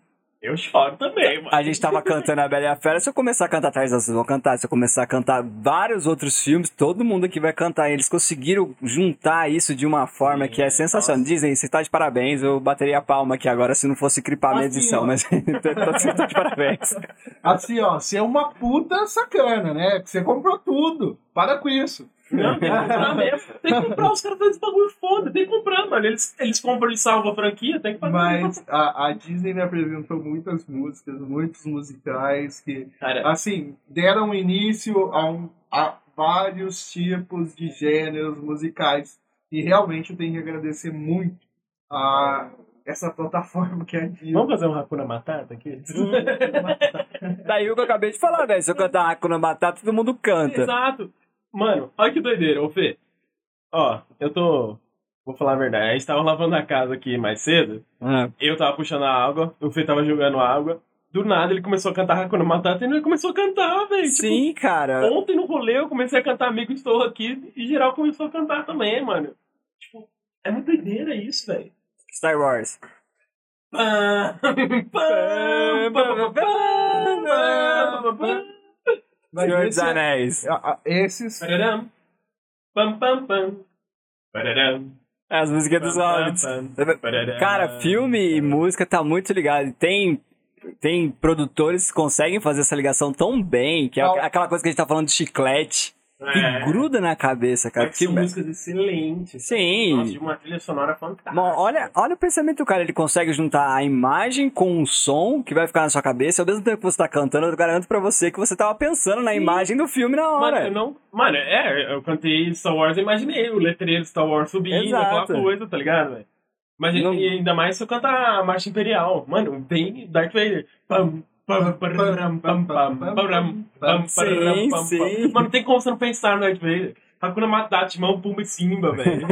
Eu choro também, mano. a gente tava cantando a Bela e a Fera. Se eu começar a cantar atrás vocês vão cantar. Se eu começar a cantar vários outros filmes, todo mundo aqui vai cantar. Eles conseguiram juntar isso de uma forma que é sensacional. Dizem, você tá de parabéns. Eu bateria a palma aqui agora se não fosse cripar a minha Assim, edição, ó. mas você tá de parabéns. Assim, ó, você é uma puta sacana, né? Que você comprou tudo. Para com isso. Não, tem que comprar mesmo. Tem que comprar, os caras fazem esse bagulho foda. Tem que comprar, mano. Eles, eles compram e salvam a franquia, tem que fazer. Mas a, a Disney me apresentou muitas músicas, muitos musicais que, Cara, assim, deram início a, um, a vários tipos de gêneros musicais. E realmente eu tenho que agradecer muito a essa plataforma que é a Disney. vamos fazer um Hakuna Matata aqui? Daí o que eu acabei de falar, velho. Se eu cantar Hakuna Matata, todo mundo canta. Exato. Mano, olha que doideira, ô Fê. Ó, eu tô. Vou falar a verdade. A gente tava lavando a casa aqui mais cedo. Ah, Eu tava puxando a água, o Fê tava jogando água. Do nada ele começou a cantar Hakuna Matata e ele começou a cantar, velho. Sim, cara. Tipo, ontem no rolê eu comecei a cantar Amigo Estou Aqui e geral começou a cantar também, mano. Tipo, é muito doideira isso, velho. Star Wars. Pam, pam, pam, pam, pam, pam, pam. Mas Senhor dos esse é- Anéis. a- a- esses Pararam. Pam, pam, pam. Pararam. As músicas dos Hobbits. Pararam. Cara, filme e música tá muito ligado. Tem, tem produtores que conseguem fazer essa ligação tão bem, que é Qual- aquela coisa que a gente tá falando de chiclete, que É. gruda na cabeça, cara. São Que- músicas excelentes. Sim. Nossa, de uma trilha sonora fantástica. Bom, olha, olha o pensamento do cara, ele consegue juntar a imagem com o som que vai ficar na sua cabeça, ao mesmo tempo que você tá cantando, eu garanto pra você que você tava pensando na Sim. imagem do filme na Mano, hora. eu não. Mano, é, eu cantei Star Wars e imaginei o letreiro Star Wars subindo, Exato. aquela coisa, tá ligado, velho? Mas Não- e ainda mais se eu cantar a Marcha Imperial. Mano, vem Darth Vader. Pam, Sim, sim. Mano, não tem como você não pensar no Darth Vader. Hakuna Matata, Timão, Pumba e Simba, velho.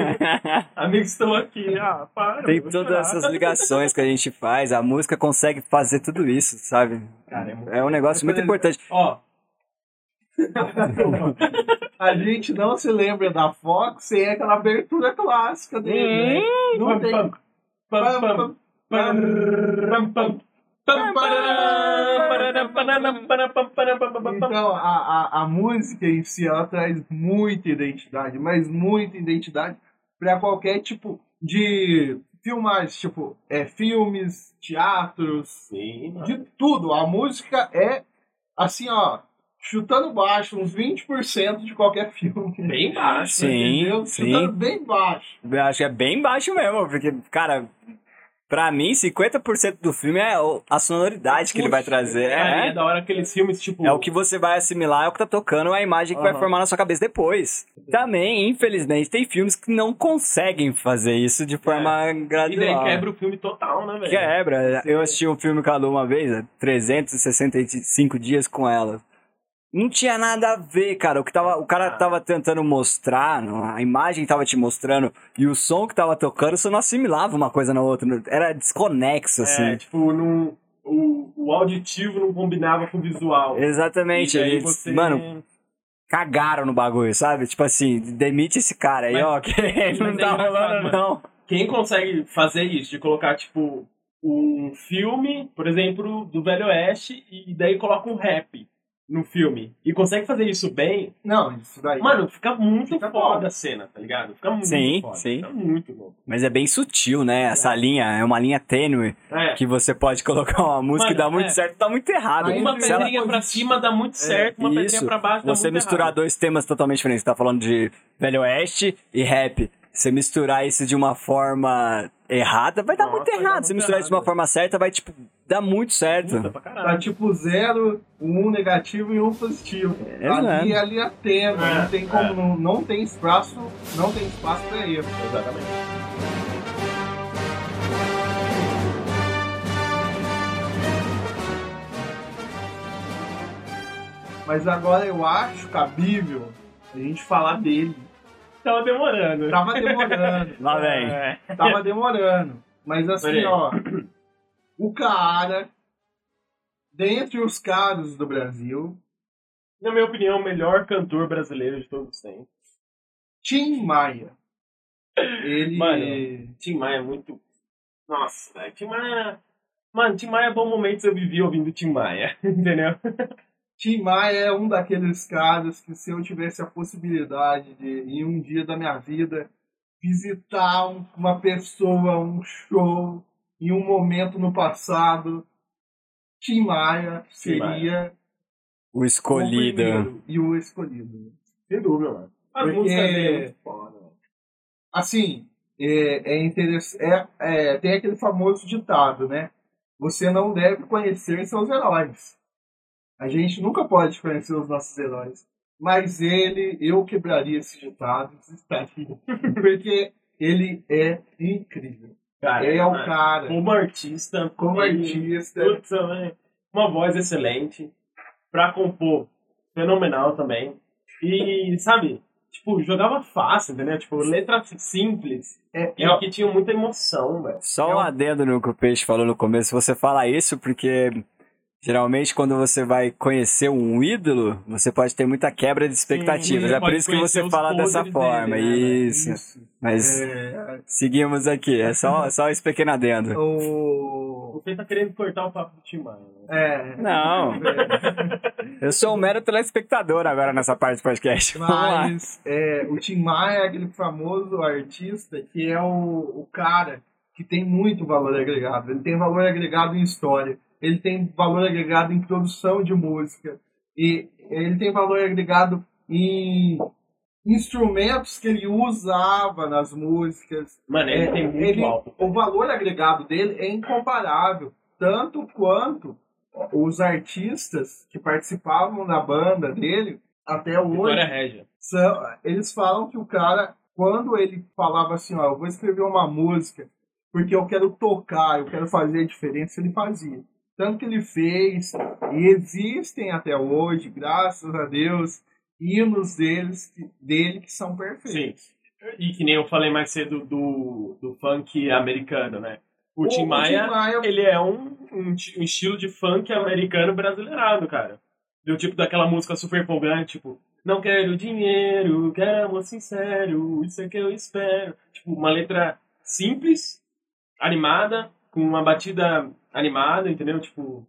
Amigos estão aqui. Ah, para. Tem vou todas chorar. essas ligações que a gente faz, a música consegue fazer tudo isso, sabe? Cara, é muito... É um negócio muito importante. Ó, A gente não se lembra da Fox sem aquela abertura clássica dele. né? Não tem. pam, pam, pam, pam, pam, pam. Pam, Então, a, a, a música em si, ela traz muita identidade, mas muita identidade para qualquer tipo de filmagem, tipo, é, filmes, teatros, Sim, de tudo. A música é, assim, ó, chutando baixo, uns 20% de qualquer filme. Bem baixo. Sim, entendeu? sim. Chutando bem baixo. Eu acho que é bem baixo mesmo, porque, cara, pra mim, 50% do filme é a sonoridade que ele vai trazer. É É, da hora aqueles filmes, tipo... é o que você vai assimilar, é o que tá tocando, é a imagem que vai Aham. formar na sua cabeça depois. Também, infelizmente, tem filmes que não conseguem fazer isso de forma E daí gradual. quebra o filme total, né, velho? Quebra. Eu assisti um filme com a Lu uma vez, é 365 dias com ela. Não tinha nada a ver, cara. O que tava, o cara Ah. tava tentando mostrar, a imagem tava te mostrando e o som que tava tocando, você não assimilava uma coisa na outra. Era desconexo, assim. É, tipo, não, o, o auditivo não combinava com o visual. Exatamente. Eles, você- Mano, cagaram no bagulho, sabe? Tipo assim, demite esse cara aí, Mas- ó, que não tá rolando, mano. não. Quem consegue fazer isso, de colocar, tipo, um filme, por exemplo, do Velho Oeste, e daí coloca um rap no filme, e consegue fazer isso bem, Não, isso daí. mano, fica muito Fica foda bom. a cena, tá ligado? Fica muito Sim, foda. sim. Fica muito bom. Mas é bem sutil, né? Essa linha é uma linha tênue É, que você pode colocar uma música e Mano, dá muito é. certo, dá muito errado. Aí uma Se ela- pedrinha pra cima dá muito certo, uma pedrinha Isso. pra baixo dá Você muito misturar errado. dois temas totalmente diferentes. Você tá falando de Velho Oeste e rap. Você misturar isso de uma forma errada, vai dar Nossa, muito vai dar errado. muito Se misturar isso de uma errado. forma certa, vai, tipo, dar muito certo. Puta pra Tá tipo zero, um negativo e um positivo. É, ali, né? ali é tênue, É, não tem como, é. não, não tem espaço, não tem espaço pra erro. Exatamente. Mas agora eu acho cabível a gente falar dele. Tava demorando. Tava demorando. Lá vem. É. Tava demorando. Mas assim, ó. O cara, dentre os caras do Brasil, Na minha opinião, o melhor cantor brasileiro de todos os tempos. Tim Maia. Ele. Mano. Tim Maia é muito. Nossa, velho. Tim Maia. Mano, Tim Maia é bom momentos eu vivi ouvindo Tim Maia, entendeu? Tim Maia é um daqueles caras que se eu tivesse a possibilidade de, em um dia da minha vida, visitar um- uma pessoa, um show, em um momento no passado, Tim Maia Tim Maia. seria O o escolhido. primeiro e o escolhido. Sem dúvida, mano. As Porque- músicas dele é velho. Assim, é, é interessante. É, é, tem aquele famoso ditado, né? Você não deve conhecer seus heróis. A gente nunca pode conhecer os nossos heróis. Mas ele, eu quebraria esse ditado, estaria. Porque ele é incrível. Cara, Ele é o mano, cara, Como artista. como artista. Putz. Uma voz excelente. Pra compor, fenomenal também. E, sabe, tipo, jogava fácil, entendeu? Tipo, letras simples. É, E é, que tinham muita emoção, velho. Só É um um- adendo no que o Peixe falou no começo. Você fala isso porque geralmente quando você vai conhecer um ídolo, você pode ter muita quebra de expectativas. você é por isso que você fala dessa forma. dele, né, isso. isso. Mas É, seguimos aqui. É só, só esse pequeno adendo. o, Você tá querendo cortar o papo do Tim Maia, né? é, Não. Eu sou um mero telespectador agora nessa parte do podcast. Mas é, o Tim Maia é aquele famoso artista que é o, o cara que tem muito valor agregado. Ele tem valor agregado em história, ele tem valor agregado em produção de música, e ele tem valor agregado em instrumentos que ele usava nas músicas. Mano, ele É, tem muito ele- alto. O valor agregado dele é incomparável, tanto quanto os artistas que participavam da banda dele até hoje são, eles falam que o cara, quando ele falava assim, ó, eu vou escrever uma música porque eu quero tocar, eu quero fazer a diferença, ele fazia. Tanto que ele fez, e existem até hoje, graças a Deus, hinos deles, dele que são perfeitos. Sim. E que nem eu falei mais cedo do, do funk americano, né? O, Tim Tim Maia, Maia ele é um, um, um estilo de funk americano brasileirado, cara. Do tipo daquela música super empolgante, tipo, não quero dinheiro, quero amor sincero, isso é que eu espero. Tipo, uma letra simples, animada, com uma batida animada, entendeu? Tipo.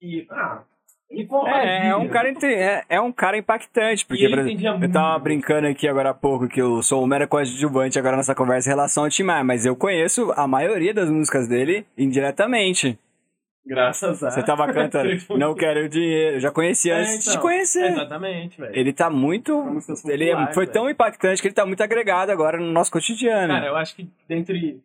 E. Ah. E com É, é um cara entre, é, é um cara impactante, porque ele entendia eu tava brincando aqui agora há pouco que eu sou um mero coadjuvante agora nessa conversa em relação ao Tim Maia, mas eu conheço a maioria das músicas dele indiretamente. Graças a. Você tava cantando, não quero dinheiro, eu já conhecia É, antes de então, conhecer. Exatamente, velho. Ele tá muito. Ele é- foi velho. tão impactante que ele tá muito agregado agora no nosso cotidiano. Cara, eu acho que dentre.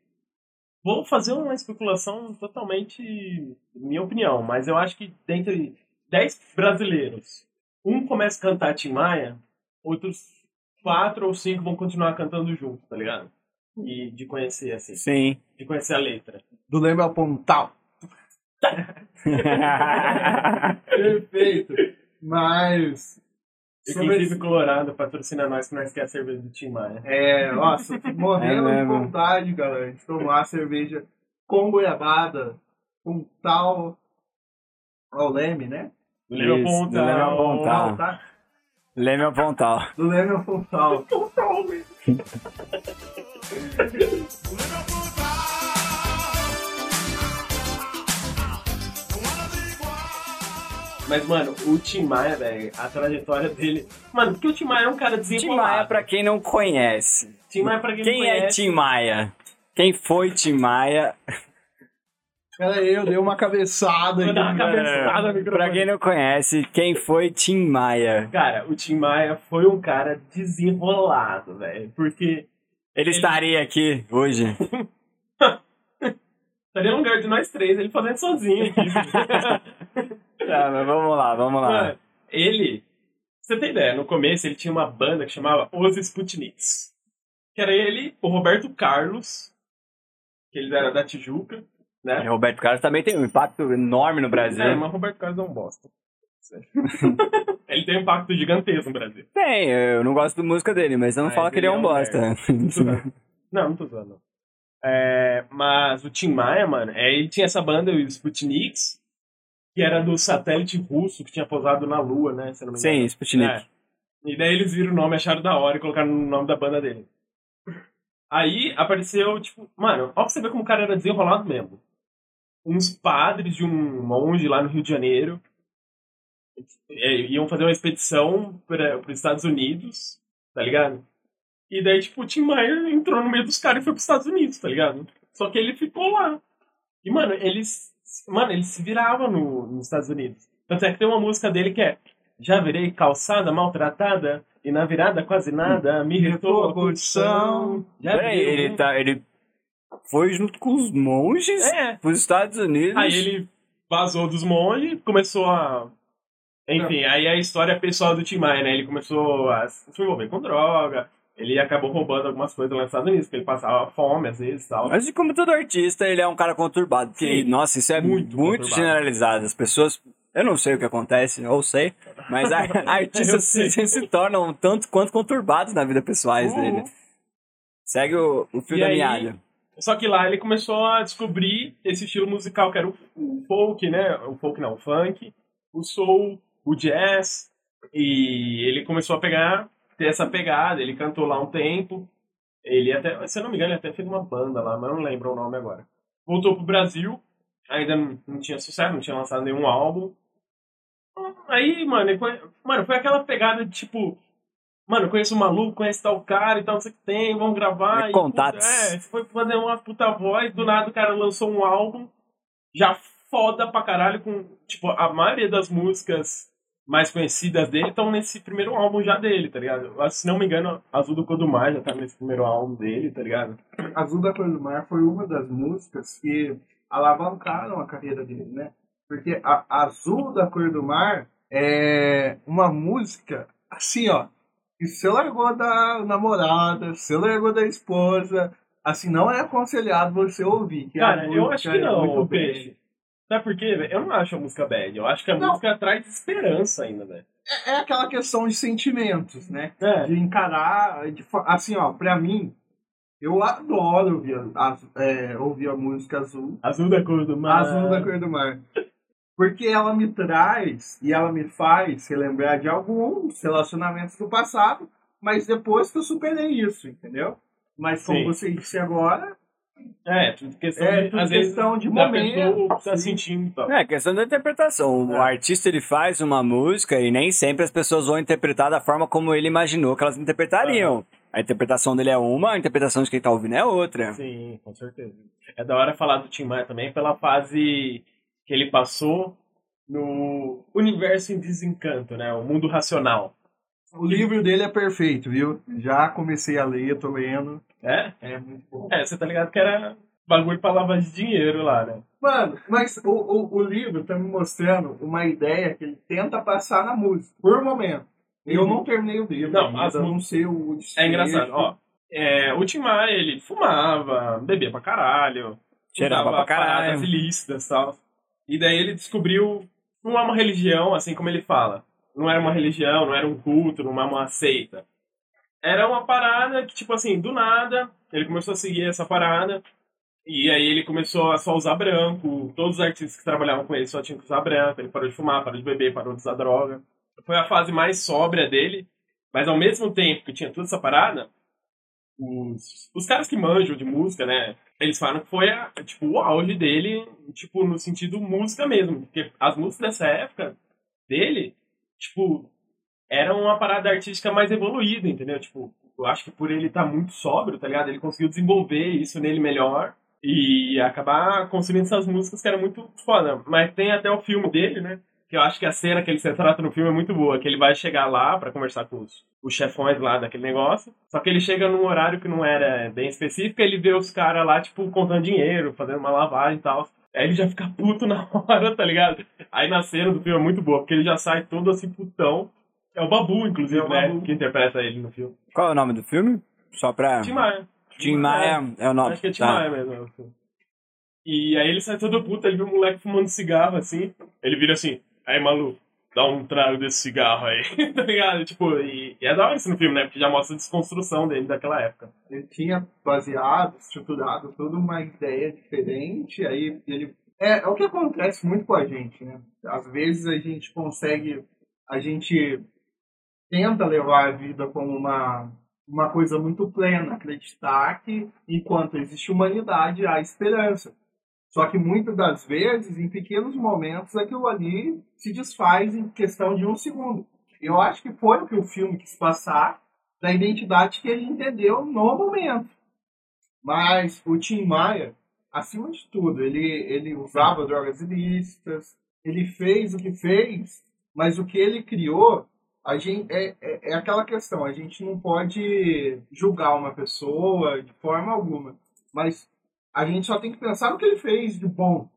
Vou fazer uma especulação totalmente. minha opinião, mas eu acho que dentre 10 brasileiros, um começa a cantar Tim Maia, outros quatro ou cinco vão continuar cantando junto, tá ligado? E de conhecer, assim, Sim. de conhecer a letra. Do Lembra Pontal. Perfeito. Mas. E esse- vive Colorado patrocina nós que nós quer a cerveja do Tim Maia. É, nossa, morrendo É de vontade, galera, de tomar cerveja com goiabada, com tal. Ó, o Leme, né? Do Lema Isso, Pontal. do Lema Pontal. Tal, tá? Leme ao Pontal. Do Leme ao Pontal. Mas, mano, o Tim Maia, velho, a trajetória dele. Mano, porque o Tim Maia é um cara Tim desenrolado. Maia, pra quem não conhece. Tim Maia, pra quem, Quem não é conhece. Tim Maia? Quem foi Tim Maia? Pera aí, eu dei uma cabeçada Vou dar uma aqui. cabeçada no microfone. Pra quem não conhece, quem foi Tim Maia? Cara, o Tim Maia foi um cara desenrolado, velho. Porque Ele estaria aqui hoje. estaria no lugar de nós três, ele fazendo sozinho aqui. Tá, mas vamos lá, vamos lá. Mano, ele. Você tem ideia, no começo ele tinha uma banda que chamava Os Sputniks. Que era ele, o Roberto Carlos, que eles eram da Tijuca, né? Roberto Carlos também tem um impacto enorme no Brasil. É, mas Roberto Carlos é um bosta. ele tem um impacto gigantesco no Brasil. Tem, eu não gosto da música dele, mas não Mas fala que ele é ele um é um bosta. Não, não tô zoando. É, mas o Tim Maia, mano, é, ele tinha essa banda, os Sputniks, que era do satélite russo que tinha pousado na Lua, né? Se não me engano. Sim, Sputnik. É. E daí eles viram o nome, acharam da hora e colocaram no nome da banda dele. Aí apareceu, tipo, mano, ó pra você ver como o cara era desenrolado mesmo. Uns padres de um monge lá no Rio de Janeiro é, iam fazer uma expedição para os Estados Unidos, tá ligado? E daí, tipo, o Tim Maia entrou no meio dos caras e foi pros Estados Unidos, tá ligado? Só que ele ficou lá. E, mano, eles. Mano, ele se virava no, nos Estados Unidos. Tanto é que tem uma música dele que é Já virei calçada maltratada e na virada quase nada me retou a condição. Já Peraí, virei ele, tá, ele foi junto com os monges É. pros Estados Unidos. Aí ele vazou dos monges, começou a. Enfim, aí a história pessoal do Tim Maia, né? Ele começou a se envolver com droga, ele acabou roubando algumas coisas lá nos Estados Unidos, porque ele passava fome às vezes e tal. Mas como todo artista, ele é um cara conturbado. Porque, Sim. nossa, isso é Muito muito, generalizado. As pessoas. Eu não sei o que acontece, ou sei, mas a- artistas sei. se, se tornam tanto quanto conturbados na vida pessoais Uhum. dele. Segue o, o fio E da aí- meada. Só que lá ele começou a descobrir esse estilo musical que era o, o folk, né? O folk não, o funk, o soul, o jazz. E ele começou a pegar, ter essa pegada. Ele cantou lá um tempo. Ele até, se eu não me engano, ele até fez uma banda lá, mas eu não lembro o nome agora. Voltou pro Brasil, ainda não, tinha sucesso, não tinha lançado nenhum álbum. Aí, mano, foi, mano, foi aquela pegada de tipo, mano, conheço um maluco, conheço tal cara e tal, não sei o que tem, vamos gravar. É e, contatos. puta, É, foi fazer uma puta voz, do nada o cara lançou um álbum já foda pra caralho, com, tipo, a maioria das músicas mais conhecidas dele estão nesse primeiro álbum já dele, tá ligado? Se não me engano, Azul do Cor do Mar já tá nesse primeiro álbum dele, tá ligado? Azul da Cor do Mar foi uma das músicas que alavancaram a carreira dele, né? Porque a Azul da Cor do Mar é uma música assim, ó. Que você largou da namorada, você largou da esposa, assim, não é aconselhado você ouvir. que a Cara, eu acho que é não. Peixe. Sabe por quê? Eu não acho a música bad. Eu acho que a Não. música traz esperança ainda, velho. é aquela questão de sentimentos, né? É. De encarar, de assim, ó, pra mim, eu adoro ouvir a, é, ouvir a música azul, Azul da cor do mar. azul da cor do mar. Porque ela me traz e ela me faz relembrar de alguns relacionamentos do passado, mas depois que eu superei isso, entendeu? Mas como Sim. você disse agora, É, tudo questão é de, tudo às vezes, questão de da momento. tá sentindo tal. É, questão da interpretação. O É. artista ele faz uma música e nem sempre as pessoas vão interpretar da forma como ele imaginou que elas interpretariam. A interpretação dele é uma, a interpretação de quem tá ouvindo é outra. Sim, com certeza. É da hora falar do Tim Maia também pela fase que ele passou no universo em desencanto, né? O mundo racional. O livro dele é perfeito, viu? Já comecei a ler, tô lendo. É? É muito bom. É, você tá ligado que era bagulho pra lavar de dinheiro lá, né? Mano, mas o, o, o livro tá me mostrando uma ideia que ele tenta passar na música, por momento. Eu Uhum. não terminei o livro, Não, ainda, as eu não sei o desfecho. É engraçado, ó. É, o Tim Maia, ele fumava, bebia pra caralho, Cheirava pra caralho. paradas ilícitas e tal. E daí ele descobriu, não é uma religião, assim como ele fala. Não era uma religião, não era um culto, não é uma seita. Era uma parada que, tipo assim, do nada, ele começou a seguir essa parada. E aí ele começou a só usar branco. Todos os artistas que trabalhavam com ele só tinham que usar branco. Ele parou de fumar, parou de beber, parou de usar droga. Foi a fase mais sóbria dele. Mas ao mesmo tempo que tinha toda essa parada, os, os caras que manjam de música, né? Eles falam que foi a, tipo, o auge dele, tipo, no sentido música mesmo. Porque as músicas dessa época dele, tipo, eram uma parada artística mais evoluída, entendeu? Tipo, eu acho que por ele estar muito sóbrio, tá ligado? Ele conseguiu desenvolver isso nele melhor e acabar construindo essas músicas que eram muito foda. Mas tem até o filme dele, né? Que eu acho que a cena que ele se retrata no filme é muito boa, que ele vai chegar lá pra conversar com os, os chefões lá daquele negócio. Só que ele chega num horário que não era bem específico, ele vê os caras lá, tipo, contando dinheiro, fazendo uma lavagem e tal. Aí ele já fica puto na hora, tá ligado? Aí na cena do filme é muito boa, porque ele já sai todo assim putão. É o Babu, inclusive, É o né? Babu. Que interpreta ele no filme. Qual é o nome do filme? Só pra. Tim Maia. Tim Maia é o nome. Acho que é Tim Tá. Maia mesmo. é o filme. E aí ele sai todo puto, ele vê um moleque fumando cigarro assim. Ele vira assim, aí maluco, dá um trago desse cigarro aí, tá ligado? Tipo, e, e é da hora isso no filme, né? Porque já mostra a desconstrução dele daquela época. Ele tinha baseado, estruturado toda uma ideia diferente, aí ele... É, é o que acontece muito com a gente, né? Às vezes a gente consegue... A gente tenta levar a vida como uma, uma coisa muito plena, acreditar que enquanto existe humanidade, há esperança. Só que muitas das vezes, em pequenos momentos, aquilo ali se desfaz em questão de um segundo. Eu acho que foi o que o filme quis passar da identidade que ele entendeu no momento. Mas o Tim Maia, acima de tudo, ele, ele usava drogas ilícitas, ele fez o que fez, mas o que ele criou, a gente, é, é, é aquela questão, a gente não pode julgar uma pessoa de forma alguma, mas a gente só tem que pensar no que ele fez de bom.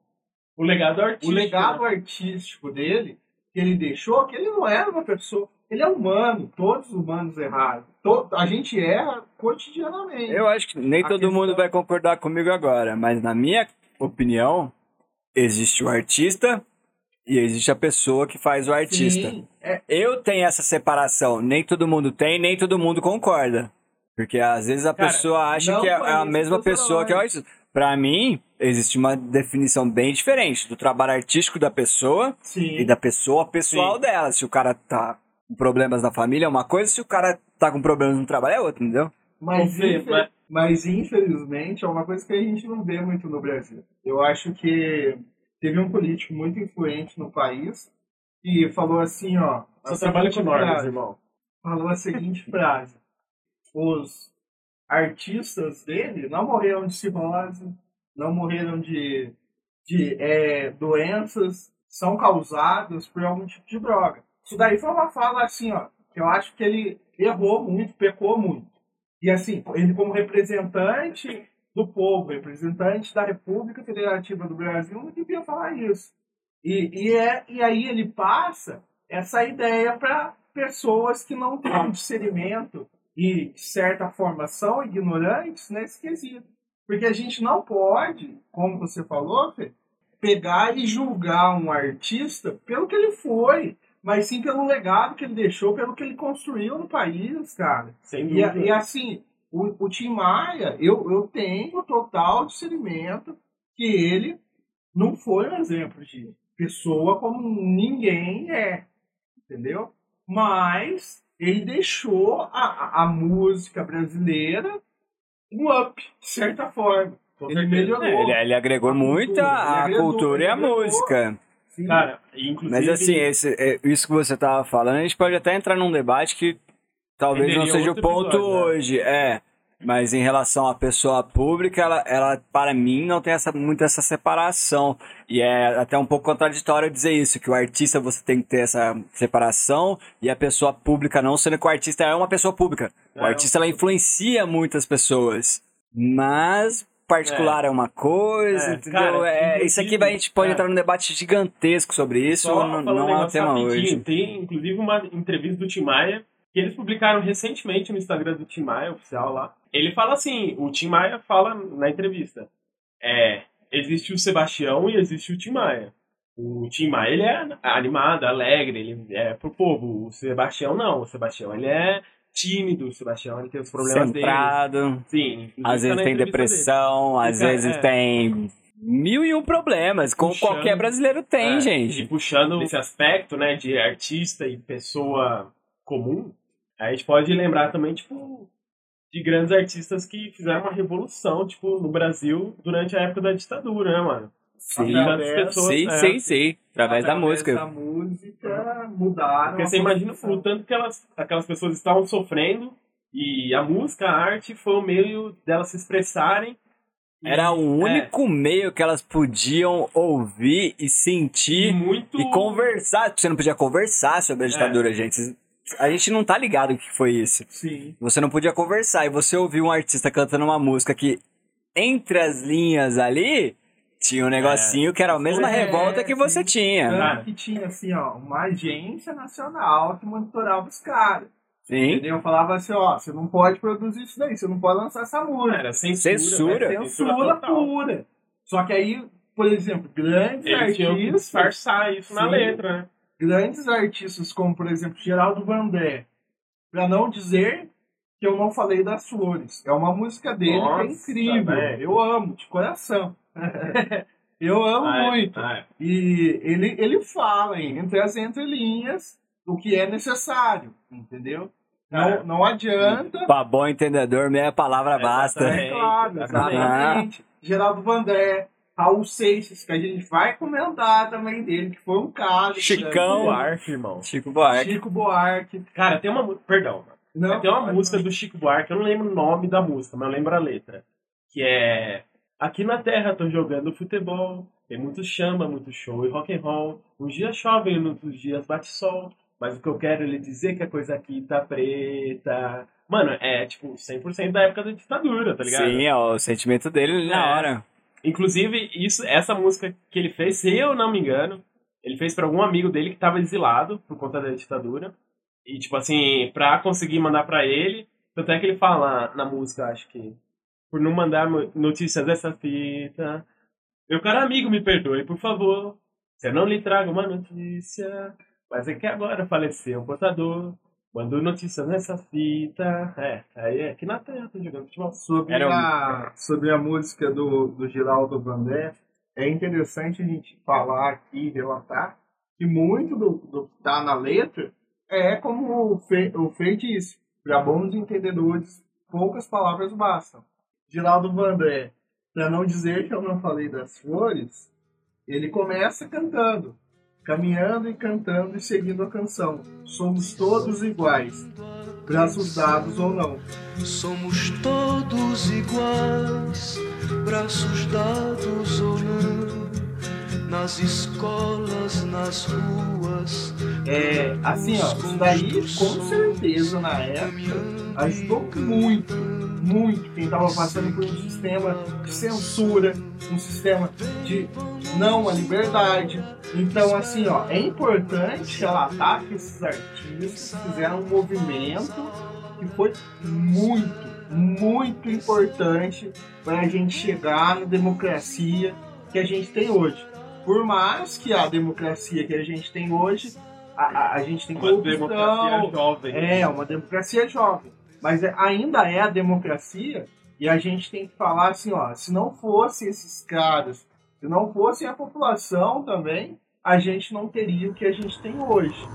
O legado artístico. O legado né? artístico dele, que ele deixou, que ele não era uma pessoa. Ele é humano, todos os humanos erraram. To- a gente erra cotidianamente. Eu acho que nem A todo questão- mundo vai concordar comigo agora, mas na minha opinião, existe o artista e existe a pessoa que faz o artista. Sim, é, Eu tenho essa separação. Nem todo mundo tem, nem todo mundo concorda. Porque às vezes a Cara, pessoa acha que é a mesma pessoa que é o artista. Pra mim, existe uma definição bem diferente do trabalho artístico da pessoa sim. e da pessoa pessoal Sim. dela. Se o cara tá com problemas na família é uma coisa, se o cara tá com problemas no trabalho é outra, entendeu? Mas, Vê, infe- mas- mas, infelizmente é uma coisa que a gente não vê muito no Brasil. Eu acho que teve um político muito influente no país que falou assim, ó. Só trabalha com normas, irmão. falou a seguinte frase: Os artistas dele não morreram de cirrose, não morreram de, de é, doenças, são causadas por algum tipo de droga. Isso daí foi uma fala assim, ó, que eu acho que ele errou muito, pecou muito. E assim, ele como representante do povo, representante da República Federativa do Brasil, não devia falar isso. E, e, é, e aí ele passa essa ideia para pessoas que não têm discernimento e, de certa forma, são ignorantes nesse quesito. Porque a gente não pode, como você falou, Fê, pegar e julgar um artista pelo que ele foi. mas sim pelo legado que ele deixou, pelo que ele construiu no país, cara. Sem E, dúvida. e assim, o, o Tim Maia, eu, eu tenho total discernimento que ele não foi um exemplo de pessoa como ninguém é, entendeu? Mas ele deixou a, a, música brasileira um up, de certa forma. Ele melhorou. É, ele, ele agregou muito cultura, a, agregou, cultura e a agregou. música. Sim. Cara, inclusive... Mas assim, esse, é, isso que você tava falando, a gente pode até entrar num debate que talvez não seja o ponto episódio, né? hoje. É. Mas em relação à pessoa pública, ela, ela para mim, não tem essa, muito essa separação. E é até um pouco contraditório dizer isso, que o artista você tem que ter essa separação e a pessoa pública não, sendo que o artista é uma pessoa pública. O É, artista, ela influencia muitas pessoas. Mas particular é, uma coisa, É, entendeu? cara, é, isso aqui a gente pode é. entrar num debate gigantesco sobre isso, não, não é o tema hoje. Tem, inclusive, uma entrevista do Tim Maia, que eles publicaram recentemente no Instagram do Tim Maia, oficial lá. Ele fala assim, o Tim Maia fala na entrevista, é, existe o Sebastião e existe o Tim Maia. O Tim Maia, ele é animado, alegre, ele é pro povo. O Sebastião, não. O Sebastião, ele é tímido. O Sebastião, ele tem os problemas dele. Centrado, Sim. inclusive às vezes tem depressão, às Fica- vezes é. tem mil e um problemas, como Puxando. qualquer brasileiro tem, É, gente. E puxando esse aspecto, né, de artista e pessoa comum, a gente pode lembrar também, tipo, de grandes artistas que fizeram uma revolução, tipo, no Brasil durante a época da ditadura, né, mano? Sim, pessoas, sim, é. sim, sim. Através da música. Da música mudaram. Porque você imagina o tanto que elas, aquelas pessoas estavam sofrendo e a música, a arte foi o meio delas se expressarem. E- Era o é, único meio que elas podiam ouvir e e sentir muito e conversar. Você não podia conversar sobre a ditadura, gente. A gente não tá ligado o que foi isso. Sim. Você não podia conversar. E você ouviu um artista cantando uma música que, entre as linhas ali, tinha um negocinho que era a mesma É, revolta que você sim. tinha. Tanto que tinha, assim, ó, uma agência nacional que monitorava os caras. Sim. Entendeu? Falava assim, ó, você não pode produzir isso daí, você não pode lançar essa música. Era censura. Censura. né? Censura total. pura. Só que aí, por exemplo, grandes Eles artistas, disfarçar isso na Sim. letra, né? Grandes artistas como, por exemplo, Geraldo Vandré, pra não dizer que eu não falei das flores. É uma música dele que é Nossa, incrível. velho. Eu amo, de coração. eu amo é, muito. é. E ele, ele fala hein, entre as entrelinhas o que é necessário, entendeu? É. Não, não adianta. Pra bom entendedor, meia palavra basta. Exatamente. É claro, exatamente. exatamente. Geraldo Vandré, Raul Seixas, que a gente vai comentar também dele, que foi um caso. Chicão. Buarque, irmão. Chico Buarque. Chico Buarque. Cara, tem uma. Perdão. Não, tem uma música do Chico Buarque, eu não lembro o nome da música, mas eu lembro a letra. Que é. Aqui na terra tô jogando futebol. Tem muito chama, muito show e rock and roll. Uns dias chove, outros dias bate sol. Mas o que eu quero é lhe dizer que a coisa aqui tá preta. Mano, é tipo 100% da época da ditadura, tá ligado? Sim, é o sentimento dele na É. hora. Inclusive, isso, essa música que ele fez, se eu não me engano, ele fez pra algum amigo dele que tava exilado por conta da ditadura. E, tipo assim, pra conseguir mandar pra ele, tanto é que ele fala na música, acho que, por não mandar notícias dessa fita. Meu caro amigo, me perdoe, por favor. Se eu não lhe trago uma notícia, mas é que agora faleceu um portador. Mandou notícias nessa fita. É, aí é aqui na terra, tô jogando futebol. Sobre, Era um- a, sobre a música do, do Geraldo Vandré, é interessante a gente falar aqui, relatar, que muito do, do que está na letra é como o Fê, o Fê disse, para bons entendedores, poucas palavras bastam. Geraldo Vandré, para não dizer que eu não falei das flores, ele começa cantando, caminhando e cantando e seguindo a canção. Somos todos iguais, braços dados ou não. Somos todos iguais, braços dados ou não, nas escolas, nas ruas. É, assim, ó, isso daí com certeza na época ajudou muito, muito quem tava passando por um sistema de censura, um sistema de não à liberdade. Então, assim, ó, é importante relatar que esses artistas fizeram um movimento que foi muito, muito importante para a gente chegar na democracia que a gente tem hoje. Por mais que a democracia que a gente tem hoje a, a, gente tem Uma democracia jovem. É, uma democracia jovem. Mas é- ainda é a democracia e a gente tem que falar assim, ó, se não fossem esses caras, se não fosse a população também, a gente não teria o que a gente tem hoje.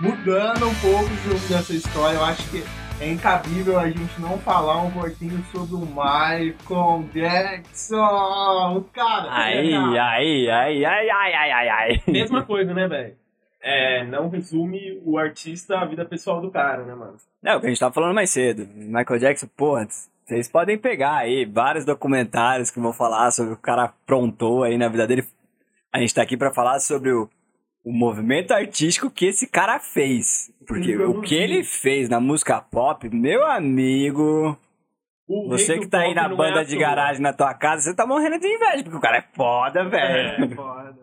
Mudando um pouco de- dessa história, eu acho que é incabível a gente não falar um pouquinho sobre o Michael Jackson. O cara. Aí, aí, aí, ai, ai, ai, ai, ai. Mesma coisa, né, velho? É, não resume o artista a vida pessoal do cara, né, mano? Não, o que a gente tava falando mais cedo. Michael Jackson, porra, vocês podem pegar aí vários documentários que vão falar sobre o que o cara aprontou aí na vida dele. A gente tá aqui pra falar sobre o, o movimento artístico que esse cara fez. Porque o que ele fez na música pop, meu amigo, O você que tá aí na não banda é de garagem na tua casa, você tá morrendo de inveja, porque o cara é foda, velho. É, foda.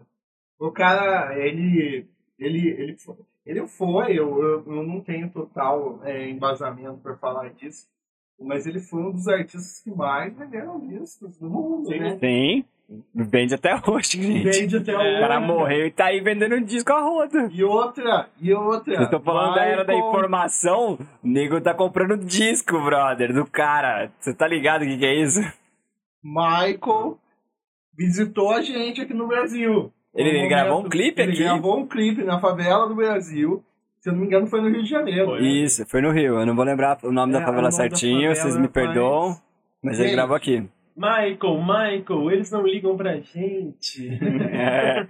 O cara, ele. Ele, ele, foi, ele foi eu, eu, eu não tenho total é, embasamento pra falar disso, mas ele foi um dos artistas que mais venderam discos do mundo, Sim. né? Sim, vende até hoje, gente. Vende até É, O cara hoje. morreu e tá aí vendendo disco a roda. E outra, e outra. Eu tô falando da era da informação, o nego tá comprando disco, brother, do cara. Você tá ligado o que, que é isso? Michael visitou a gente aqui no Brasil. Ele- ele gravou um clipe ele aqui? gravou um clipe na favela do Brasil. Se eu não me engano, foi no Rio de Janeiro. Foi. Isso, foi no Rio. Eu não vou lembrar o nome É, da o favela nome da certinho, favela, vocês me mas- perdoam. Mas ele Gente. gravou aqui. Michael, Michael, eles não ligam pra gente. É.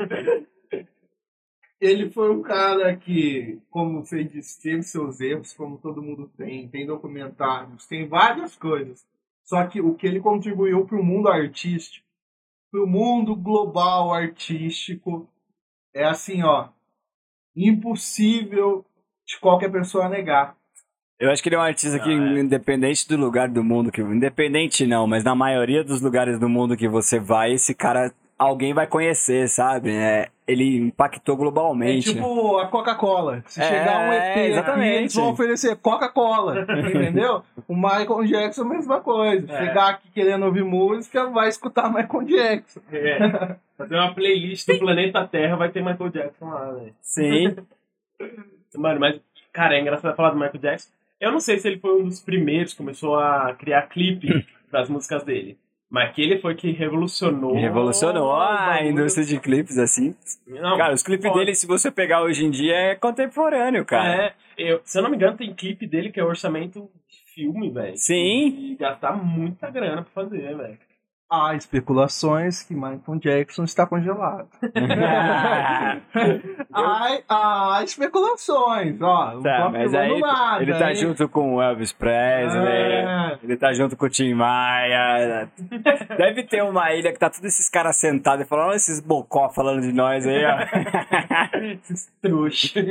Ele foi um cara que, como disse, teve seus erros, como todo mundo tem. Tem documentários, tem várias coisas. Só que o que ele contribuiu para o mundo artístico, para o mundo global artístico, é assim, ó, impossível de qualquer pessoa negar. Eu acho que ele é um artista que, Ah, é. independente do lugar do mundo que. Independente não, mas na maioria dos lugares do mundo que você vai, esse cara. Alguém vai conhecer, sabe? É, ele impactou É globalmente. tipo a Coca-Cola. Se É, chegar um EP, aqui, exatamente. eles vão oferecer Coca-Cola, entendeu? O Michael Jackson, a mesma coisa. É. Chegar aqui querendo ouvir música, vai escutar Michael Jackson. É. Fazer uma playlist do planeta Terra vai ter Michael Jackson lá, velho. Sim. Mano, mas, cara, é engraçado falar do Michael Jackson. Eu não sei se ele foi um dos primeiros que começou a criar clipe das músicas dele. Mas que ele foi que revolucionou. Revolucionou a bagulho. indústria de clipes, assim. Não, Cara, os clipes dele, se você pegar hoje em dia, é contemporâneo, cara. É, eu, se eu não me engano, tem clipe dele que é orçamento de filme, velho. Sim. E gastar muita grana pra fazer, velho. Há especulações que Michael Jackson está congelado. há, há especulações, ó. Tá, mas aí nada, ele tá hein? junto com o Elvis Presley, É. ele tá junto com o Tim Maia. Deve ter uma ilha que tá todos esses caras sentados e falando, olha esses bocó falando de nós aí, ó. Esses trouxa.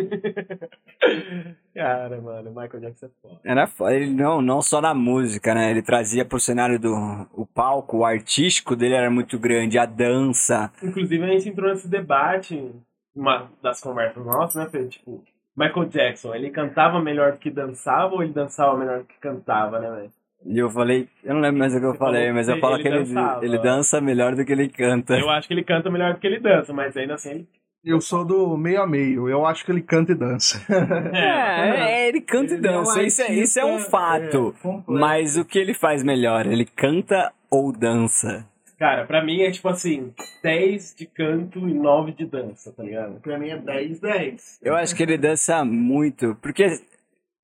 Cara, mano, Michael Jackson é foda. Era foda. Ele não, não só na música, né? Ele trazia pro cenário do o palco, o artístico dele era muito grande, a dança. Inclusive, a gente entrou nesse debate, uma das conversas nossas, né, Fê? Tipo, Michael Jackson, ele cantava melhor do que dançava ou ele dançava melhor do que cantava, né, velho? E eu falei, eu não lembro mais o que eu Você falei, mas eu falo ele que ele, dançava. ele dança melhor do que ele canta. Eu acho que ele canta melhor do que ele dança, mas ainda assim ele. Eu sou do meio a meio. Eu acho que ele canta e dança. É, é, ele canta e Ele é um dança, isso, é, isso é um artista, fato. é, mas o que ele faz melhor? Ele canta ou dança? Cara, pra mim é tipo assim, 10 de canto e 9 de dança, tá ligado? Pra mim é 10, 10. Eu acho que ele dança muito, porque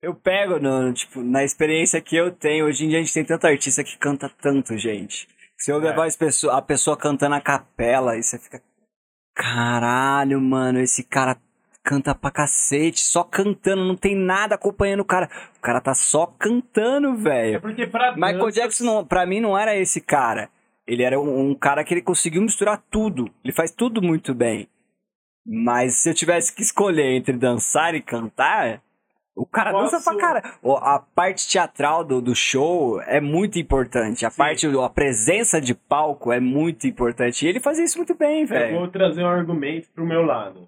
eu pego no, tipo, na experiência que eu tenho, hoje em dia a gente tem tanto artista que canta tanto, gente. Se eu É. levar as pessoa, a pessoa cantando a capela, e você fica. Caralho, mano, esse cara canta pra cacete, só cantando, não tem nada acompanhando o cara. O cara tá só cantando, É velho. porque pra Michael Jackson, não, pra mim, não era esse cara. Ele era um, um cara que ele conseguiu misturar tudo. Ele faz tudo muito bem. Mas se eu tivesse que escolher entre dançar e cantar, o cara dança pra cara. A parte teatral do, do show é muito importante. A Sim. parte, a presença de palco é muito importante. E ele fazia isso muito bem, Eu velho. vou trazer um argumento pro meu lado.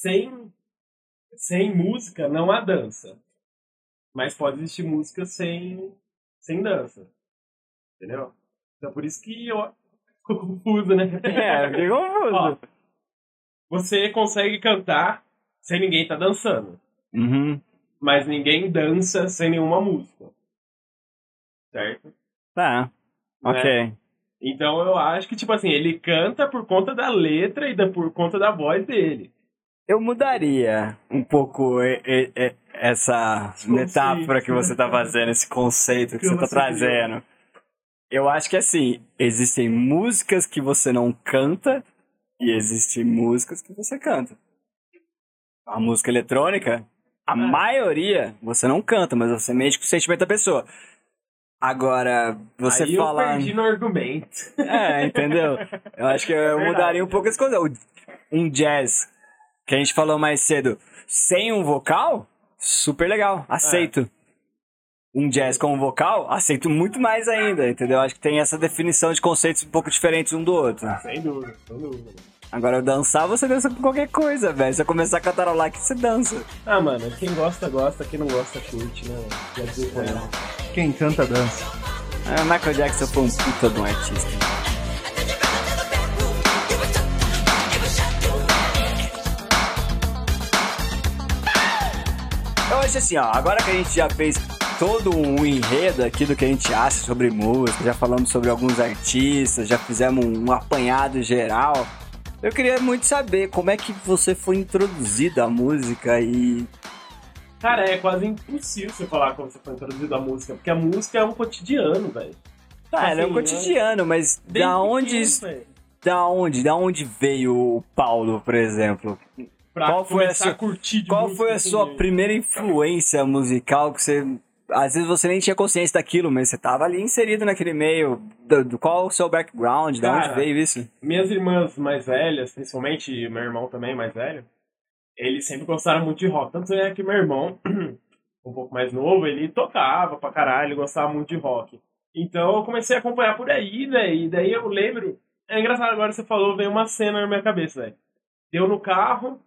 Sem, sem música não há dança. Mas pode existir música sem, sem dança. Entendeu? Então por isso que eu fico confuso, né? É, fiquei confuso. Ó, você consegue cantar sem ninguém tá dançando. Uhum. Mas ninguém dança sem nenhuma música. Certo? Tá. Ok. Então eu acho que, tipo assim, ele canta por conta da letra e da, por conta da voz dele. Eu mudaria um pouco e- e- e- essa Conceito. metáfora que você tá fazendo, esse conceito que Que você tá você trazendo. Eu acho que assim, existem músicas que você não canta e existem músicas que você canta. A música eletrônica, a É. maioria você não canta, mas você mexe com o sentimento da pessoa. Agora, você Aí falar. eu perdi no argumento. É, entendeu? Eu acho que eu verdade. mudaria um pouco esse coisa. O- Um jazz, que a gente falou mais cedo, sem um vocal, super legal, aceito. Um jazz com um vocal, aceito muito mais ainda, entendeu? Acho que tem essa definição de conceitos um pouco diferentes um do outro. Sem dúvida, sem dúvida. Agora, dançar, você dança com qualquer coisa, velho. Se você começar a cantarolar, que você dança. Ah, mano, quem gosta, gosta. Quem não gosta, curte, né? Quer dizer, não. Quem canta dança. É, Michael Jackson foi um puta de um artista. Eu acho assim, ó, agora que a gente já fez todo um enredo aqui do que a gente acha sobre música, já falamos sobre alguns artistas, já fizemos um apanhado geral. Eu queria muito saber como é que você foi introduzido à música e Cara, é quase impossível você falar como você foi introduzido à música, porque a música é um cotidiano, velho. Tá, ela é um Assim, cotidiano, mas da onde, pequeno, da onde, da onde veio o Paulo, por exemplo? Pra Qual foi a sua- curtir de Qual foi a sua primeira influência musical que você às vezes você nem tinha consciência daquilo, mas você tava ali inserido naquele meio. Do, do- qual o seu background? Da onde veio isso? Minhas irmãs mais velhas, principalmente meu irmão também mais velho, eles sempre gostaram muito de rock. Tanto é que meu irmão, um pouco mais novo, ele tocava pra caralho, ele gostava muito de rock. Então eu comecei a acompanhar por aí, velho. E daí eu lembro. É engraçado, agora você falou, veio uma cena na minha cabeça, velho. Deu no carro,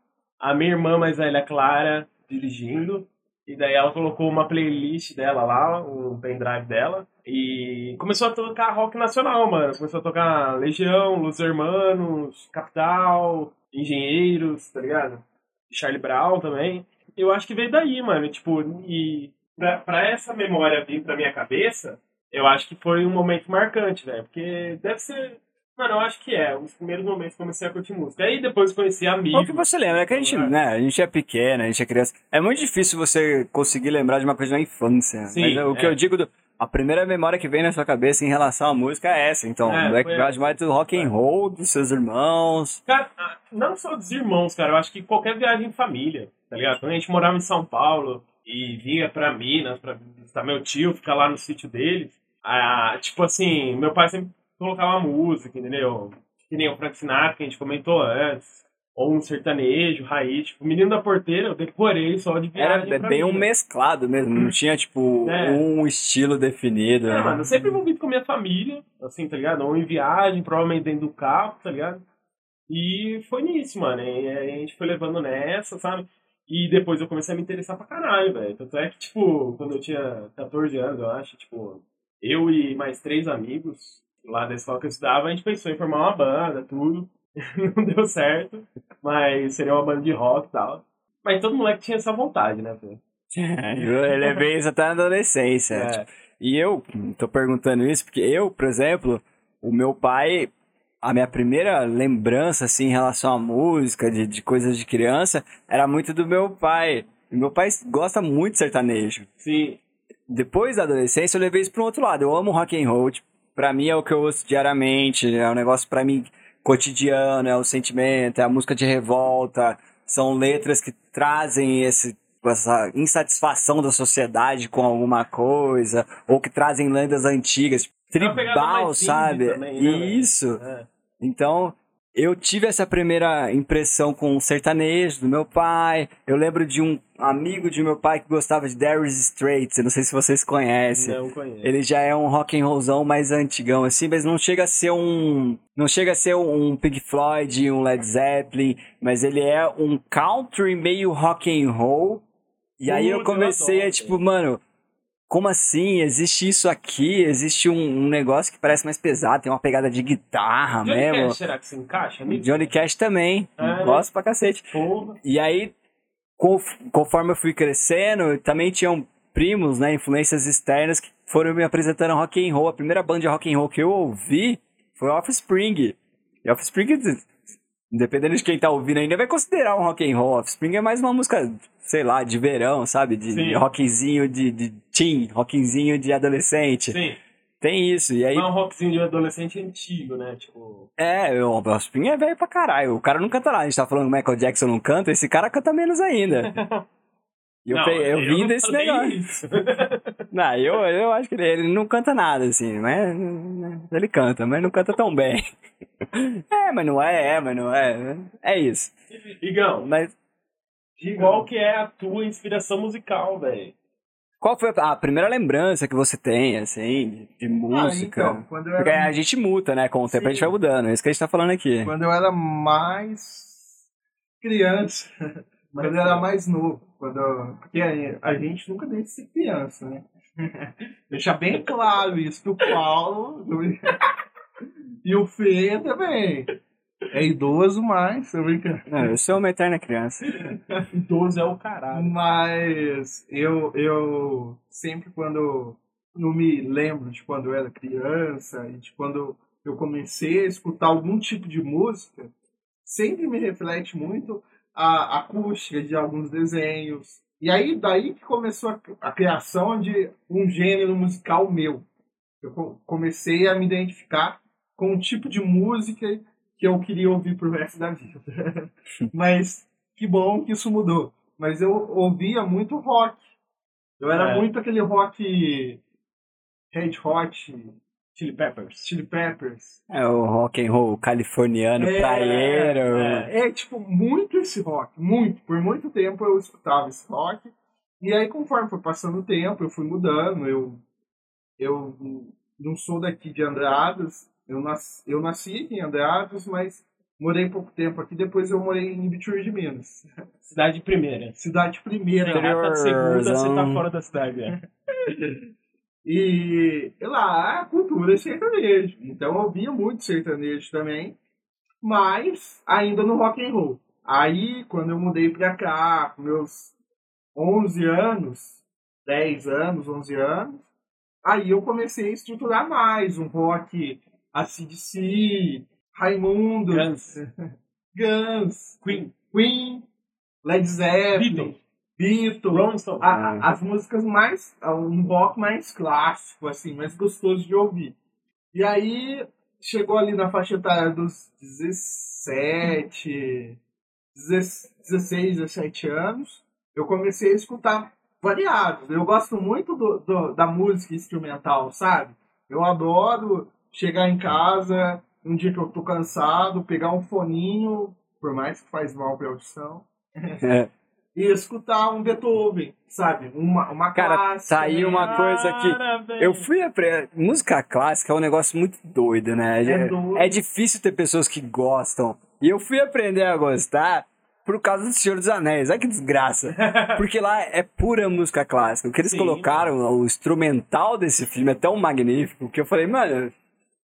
a minha irmã mais velha, Clara, dirigindo. E daí ela colocou uma playlist dela lá, um pendrive dela. E começou a tocar rock nacional, mano. Começou a tocar Legião, Los Hermanos, Capital, Engenheiros, tá ligado? Charlie Brown também. Eu acho que veio daí, mano. Tipo, e pra, pra essa memória vir pra minha cabeça, eu acho que foi um momento marcante, velho. Porque deve ser. Mano, eu acho que é. Os primeiros momentos que comecei a curtir música. Aí depois conheci amigos. Qual que você lembra? É que a gente, né, a gente é pequeno, a gente é criança. É muito difícil você conseguir lembrar de uma coisa da infância. Sim, Mas o que é. eu digo, do- a primeira memória que vem na sua cabeça em relação à música é essa. Então, É, o foi background essa. mais do rock and roll, dos seus irmãos. Cara, ah, não só dos irmãos, cara. Eu acho que qualquer viagem em família, tá ligado? Quando a gente morava em São Paulo e vinha pra Minas pra visitar meu tio, ficar lá no sítio deles, ah, tipo assim, meu pai sempre colocava música, entendeu? Que nem o Frank Sinatra, que a gente comentou antes. Ou um sertanejo, raiz. Tipo, Menino da Porteira, eu decorei só de Era viagem pra bem um mesclado mesmo, não tinha, tipo, É. um estilo definido. É, né? mano, eu sempre envolvido com a minha família, assim, tá ligado? Ou em viagem, provavelmente dentro do carro, tá ligado? E foi nisso, mano. E a gente foi levando nessa, sabe? E depois eu comecei a me interessar pra caralho, velho. Tanto é que, tipo, quando eu tinha 14 anos, eu acho, tipo, eu e mais três amigos lá da escola que eu estudava, a gente pensou em formar uma banda, tudo. Não deu certo, mas seria uma banda de rock e tal. Mas todo moleque tinha essa vontade, né, velho? Ele é bem isso até na adolescência. É. tipo, E eu tô perguntando isso porque eu, por exemplo, o meu pai, a minha primeira lembrança assim em relação à música, de, de coisas de criança, era muito do meu pai. E meu pai gosta muito de sertanejo. Sim, Depois da adolescência eu levei isso para um outro lado. Eu amo rock and roll, tipo, pra mim é o que eu ouço diariamente, é um negócio pra mim cotidiano, é o sentimento, é a música de revolta, são letras que trazem esse essa insatisfação da sociedade com alguma coisa, ou que trazem lendas antigas, É tribal, sabe? também, né? Isso. é. Então, eu tive essa primeira impressão com o sertanejo do meu pai. Eu lembro de um amigo de meu pai que gostava de Darius Straits. Eu não sei se vocês conhecem. Não conheço. Ele já é um rock and rollzão mais antigão, assim, mas não chega a ser um. Não chega a ser um Pink Floyd, um Led Zeppelin, mas ele é um country meio rock and roll. E aí eu comecei a tipo, mano, como assim? Existe isso aqui? Existe um, um negócio que parece mais pesado, tem uma pegada de guitarra Johnny mesmo. Cash, será que se encaixa? nisso? Johnny Cash também. É. Gosto pra cacete. Porra. E aí, conf- conforme eu fui crescendo, também tinham primos, né, influências externas que foram me apresentando rock and roll. A primeira banda de rock and roll que eu ouvi foi Offspring. E Offspring, dependendo de quem tá ouvindo ainda, vai considerar um rock and roll. Offspring é mais uma música, sei lá, de verão, sabe? De, de rockzinho de, de teen, rockzinho de adolescente. Sim. Tem isso. E aí, Mas é um rockzinho de adolescente antigo, né? Tipo. é, o Offspring é velho pra caralho. O cara não canta nada. A gente tá falando que o Michael Jackson não canta, esse cara canta menos ainda. E eu, Não, peguei- eu vim não desse negócio. isso. Não, eu, eu acho que ele, ele não canta nada, assim, mas ele canta, mas não canta tão bem. É, mas não é, é, mas não é. É isso. Igão, Mas qual que é a tua inspiração musical, velho? qual foi a primeira lembrança que você tem, assim, de, de música? Ah, então, eu Porque era a gente muta, né? Com o tempo a gente Sim. vai mudando. É isso que a gente tá falando aqui. Quando eu era mais criança, quando eu era mais novo, quando eu- porque a, a gente nunca deixa de ser criança, né? Deixar bem claro isso que o Paulo e o Fê também. É idoso, mas tô brincando. Não, eu sou uma eterna criança. Idoso é o caralho. Mas eu, eu sempre quando eu me lembro de quando eu era criança e de quando eu comecei a escutar algum tipo de música, sempre me reflete muito a acústica de alguns desenhos. E aí daí que começou a, a criação de um gênero musical meu. Eu co- comecei a me identificar com um tipo de música que eu queria ouvir pro resto da vida. Mas que bom que isso mudou. Mas eu ouvia muito rock. Eu era É. muito aquele rock Red Hot, Chili Peppers. Chili Peppers. É o rock and roll californiano, É, praieiro. é. É, tipo, muito esse rock. Muito. Por muito tempo eu escutava esse rock. E aí, conforme foi passando o tempo, eu fui mudando. Eu, eu não sou daqui de Andradas. Eu nasci, eu nasci em Andradas, mas morei pouco tempo aqui. Depois eu morei em Ibiturra de Minas. Cidade primeira. Cidade primeira. De segunda, você tá fora da cidade, né? E lá a cultura é sertanejo. Então eu ouvia muito sertanejo também, mas ainda no rock and roll. Aí quando eu mudei pra cá, com meus 11 anos, 10 anos, 11 anos, aí eu comecei a estruturar mais um rock ACDC, Raimundo, Guns. Guns, Queen. Queen, Led Zeppelin, Beatles. Beatles, Rolling Stone. a- a- as músicas mais. um rock mais clássico, assim, mais gostoso de ouvir. E aí chegou ali na faixa etária dos 17, 16, 17 anos, eu comecei a escutar variados. Eu gosto muito do, do- da música instrumental, sabe? Eu adoro chegar em casa, um dia que eu tô cansado, pegar um foninho, por mais que faz mal pra audição, É. e escutar um Beethoven, sabe? Uma, uma Cara, clássica. tá aí uma coisa que. Eu fui aprender. Música clássica é um negócio muito doido, né? É doido. é difícil ter pessoas que gostam. E eu fui aprender a gostar por causa do Senhor dos Anéis. Olha que desgraça. Porque lá é pura música clássica. O que eles Sim. colocaram, o instrumental desse filme é tão magnífico que eu falei, mano.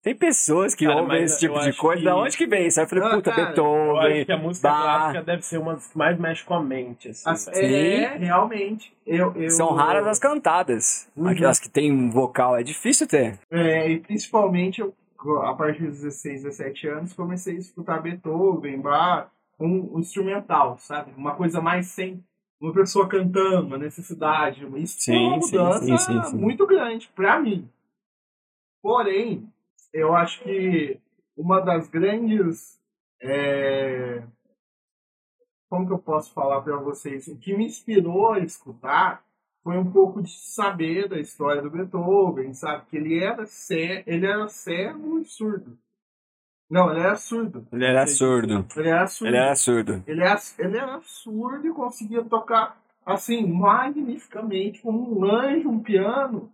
Tem pessoas que Cara, ouvem esse tipo eu de coisa. que- Da onde que vem isso? Aí eu falei, Ah, puta, cara, Eu Beethoven. acho que a música Bach. clássica deve ser uma das que mais mexe com a mente, assim. As- velho. é, realmente. Eu, eu, São raras as cantadas. Uhum. Aquelas que tem um vocal. É difícil ter. É, e principalmente, eu, a partir dos 16, 17 anos, comecei a escutar Beethoven, Bach, um, um instrumental, sabe? Uma coisa mais sem uma pessoa cantando, uma necessidade. Isso foi uma Sim, sim, mudança sim, sim, sim. muito grande pra mim. Porém, eu acho que uma das grandes. é, Como que eu posso falar pra vocês? O que me inspirou a escutar foi um pouco de saber da história do Beethoven, sabe? Que ele era, cé ele era cego e surdo. Não, ele era surdo. Ele era surdo. Ele era surdo. Ele era surdo. Ele era, ele era surdo e conseguia tocar, assim, magnificamente, como um anjo, um piano.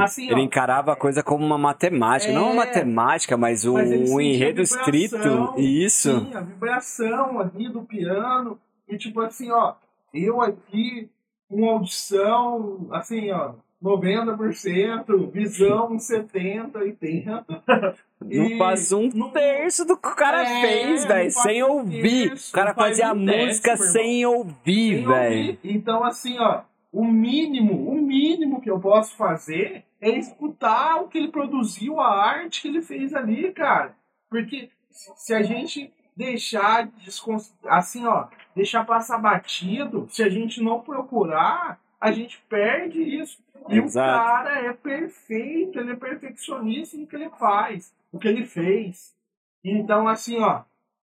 Assim, Ele ó, encarava a coisa como uma matemática, não uma É. matemática, mas um, Mas um enredo escrito. Isso. Sim, a vibração ali do piano. E tipo assim, ó, eu aqui com audição, assim, ó, 90%, visão 70%, 80%. Não E faz um não- terço do que o cara É, fez, velho, sem ouvir. terço, O cara fazia a música décimo, sem ouvir, Sem velho. ouvir. Então, assim, ó, o mínimo, mínimo que eu posso fazer é escutar o que ele produziu, a arte que ele fez ali, cara. Porque se a gente deixar assim, ó, deixar passar batido, se a gente não procurar, a gente perde isso. E Exato. o cara é perfeito, ele é perfeccionista no que ele faz, o que ele fez. Então, assim, ó,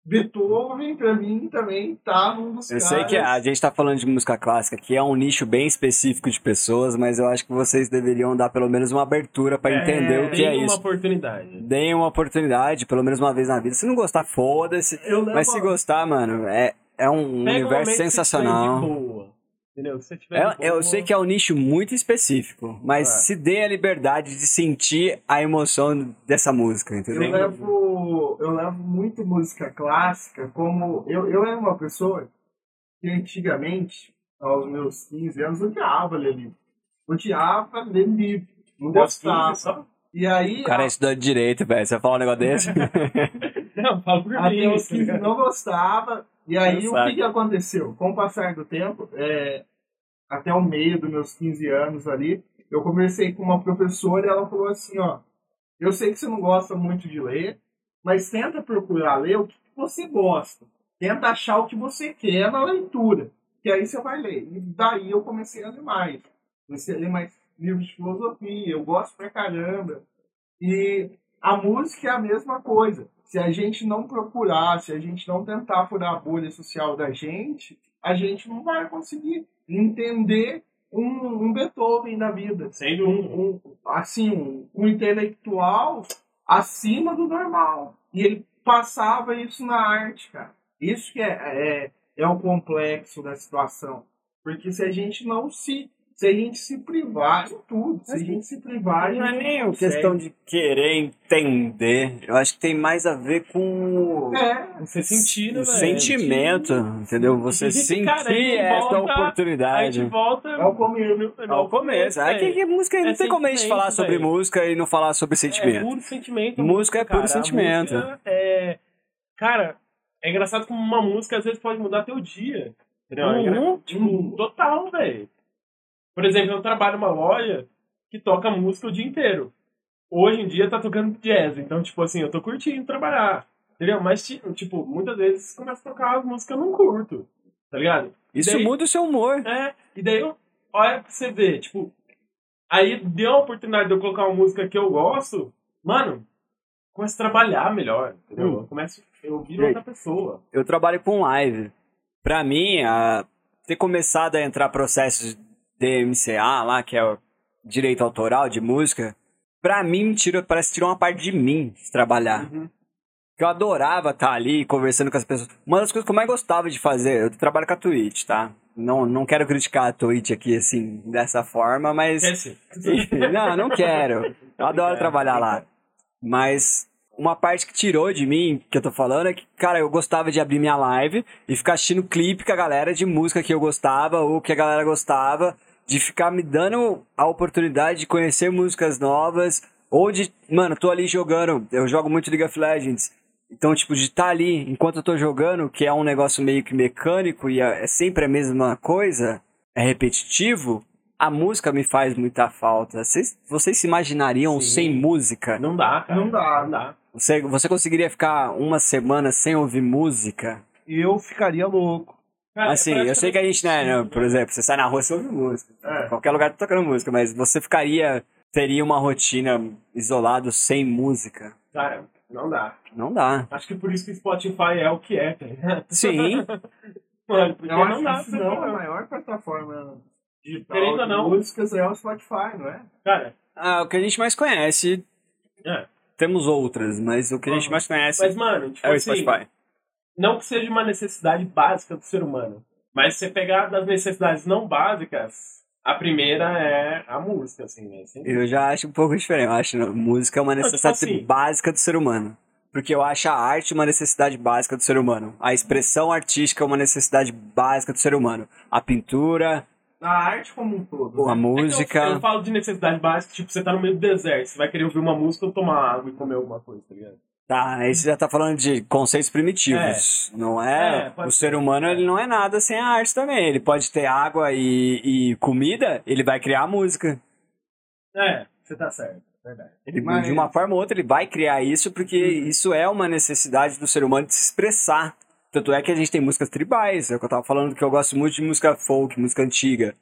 Beethoven, pra mim, também tá num dos Eu caras... sei que a gente tá falando de música clássica, que é um nicho bem específico de pessoas, mas eu acho que vocês deveriam dar pelo menos uma abertura pra É, entender o que é Tem uma isso. oportunidade. Deem uma oportunidade, pelo menos uma vez na vida. Se não gostar, foda-se. Mas se gostar, mano, é, é um Pega um universo você sensacional. Entendeu? Se você tiver É- eu sei que é um nicho muito específico, mas É. se dê a liberdade de sentir a emoção dessa música, Eu entendeu? levo, eu levo muito música clássica como. Eu, eu era uma pessoa que antigamente, aos meus 15 anos, odiava ler livro. Odiava ler livro. Não Aos 15 gostava. E aí, O cara é estudante de direito, velho. Você vai falar um negócio desse? Não, fala por até mim. os 15 não gostava. E aí, o que, que aconteceu? Com o passar do tempo, é, até o meio dos meus 15 anos ali, eu conversei com uma professora e ela falou assim, ó, eu sei que você não gosta muito de ler, mas tenta procurar ler o que você gosta. Tenta achar o que você quer na leitura, que aí você vai ler. E daí eu comecei a ler mais. Comecei a ler mais livros de filosofia, eu gosto pra caramba. E a música é a mesma coisa. Se a gente não procurar, se a gente não tentar furar a bolha social da gente, a gente não vai conseguir entender um, um Beethoven da vida. Sem dúvida. Um, um, assim, um, um intelectual acima do normal. E ele passava isso na arte, cara. Isso que é, é, é o complexo da situação. Porque se a gente não se. Se a gente se privar de tudo, se a gente se privar, gente Não é nem questão de querer entender. Eu acho que tem mais a ver com o É, Você sentir, né, o velho? sentimento, entendeu? Você sentir essa Aí a oportunidade. gente volta... é o comigo. É o começo. É que, que música não É tem como a gente falar sobre música e não falar sobre É sentimento. puro sentimento. Música é puro sentimento. é... Cara, é engraçado como uma música às vezes pode mudar teu dia. Entendeu? É Uhum. Tipo, total, velho. Por exemplo, eu trabalho numa loja que toca música o dia inteiro. Hoje em dia tá tocando jazz, então, tipo assim, eu tô curtindo trabalhar. Entendeu? Mas, ti- tipo, muitas vezes começa a tocar as músicas que eu não curto. Tá ligado? Isso Daí- muda o seu humor. É, e daí, eu- olha pra você ver, tipo, aí deu a oportunidade de eu colocar uma música que eu gosto, mano, começo a trabalhar melhor, entendeu? Hum. Eu começo, eu viro outra pessoa. Eu trabalho com live. Pra mim, a- ter começado a entrar processos de MCA lá, que é o direito autoral de música, pra mim tira, parece que tirou uma parte de mim de trabalhar. Uhum. Eu adorava estar ali conversando com as pessoas. Uma das coisas que eu mais gostava de fazer, eu trabalho com a Twitch, tá? Não, não quero criticar a Twitch aqui assim, dessa forma, mas. Não, não quero. Eu adoro trabalhar lá. Mas uma parte que tirou de mim, que eu tô falando, é que, cara, eu gostava de abrir minha live e ficar assistindo clipe com a galera de música que eu gostava ou que a galera gostava, de ficar me dando a oportunidade de conhecer músicas novas, ou de, mano, tô ali jogando, eu jogo muito League of Legends. Então, tipo, de estar ali enquanto eu tô jogando, que é um negócio meio que mecânico e é é sempre a mesma coisa, é repetitivo, a música me faz muita falta. Vocês, vocês se imaginariam Sim. sem música? Não dá, cara. Não dá. Não dá. Você, você conseguiria ficar uma semana sem ouvir música? Eu ficaria louco. Cara, é assim, eu sei que a gente, né, né, por exemplo, você sai na rua e ouve música. É. Qualquer lugar tá tocando música, mas você ficaria, teria uma rotina isolado sem música? Cara, não dá. Não dá. Acho que por isso que o Spotify é o que é, tá ligado? Sim, Mano, porque Eu não dá você não, a falar. maior plataforma digital Querendo de não. músicas é o Spotify, não é? Cara, ah, o que a gente mais conhece, é. Temos outras, mas o que a gente mais conhece Mas, mano, tipo é o assim, Spotify. não que seja uma necessidade básica do ser humano, mas se você pegar das necessidades não básicas, a primeira é a música, assim, né? Sem Eu já acho um pouco diferente. Eu acho música é uma tipo necessidade assim- básica do ser humano. Porque eu acho a arte uma necessidade básica do ser humano. A expressão artística é uma necessidade básica do ser humano. A pintura, A arte como um todo. A né? música. É eu, eu falo de necessidade básica, tipo, você tá no meio do deserto, você vai querer ouvir uma música ou tomar água e comer alguma coisa, tá ligado? Tá, aí você já tá falando de conceitos primitivos. Não é? É, o ser. ser humano ele não é nada sem a arte também. Ele pode ter água e, e comida, ele vai criar música. É, você tá certo, é verdade. Ele, Mas- De uma forma ou outra, ele vai criar isso porque isso é uma necessidade do ser humano de se expressar. Tanto é que a gente tem músicas tribais. É o que eu tava falando que eu gosto muito de música folk, música antiga.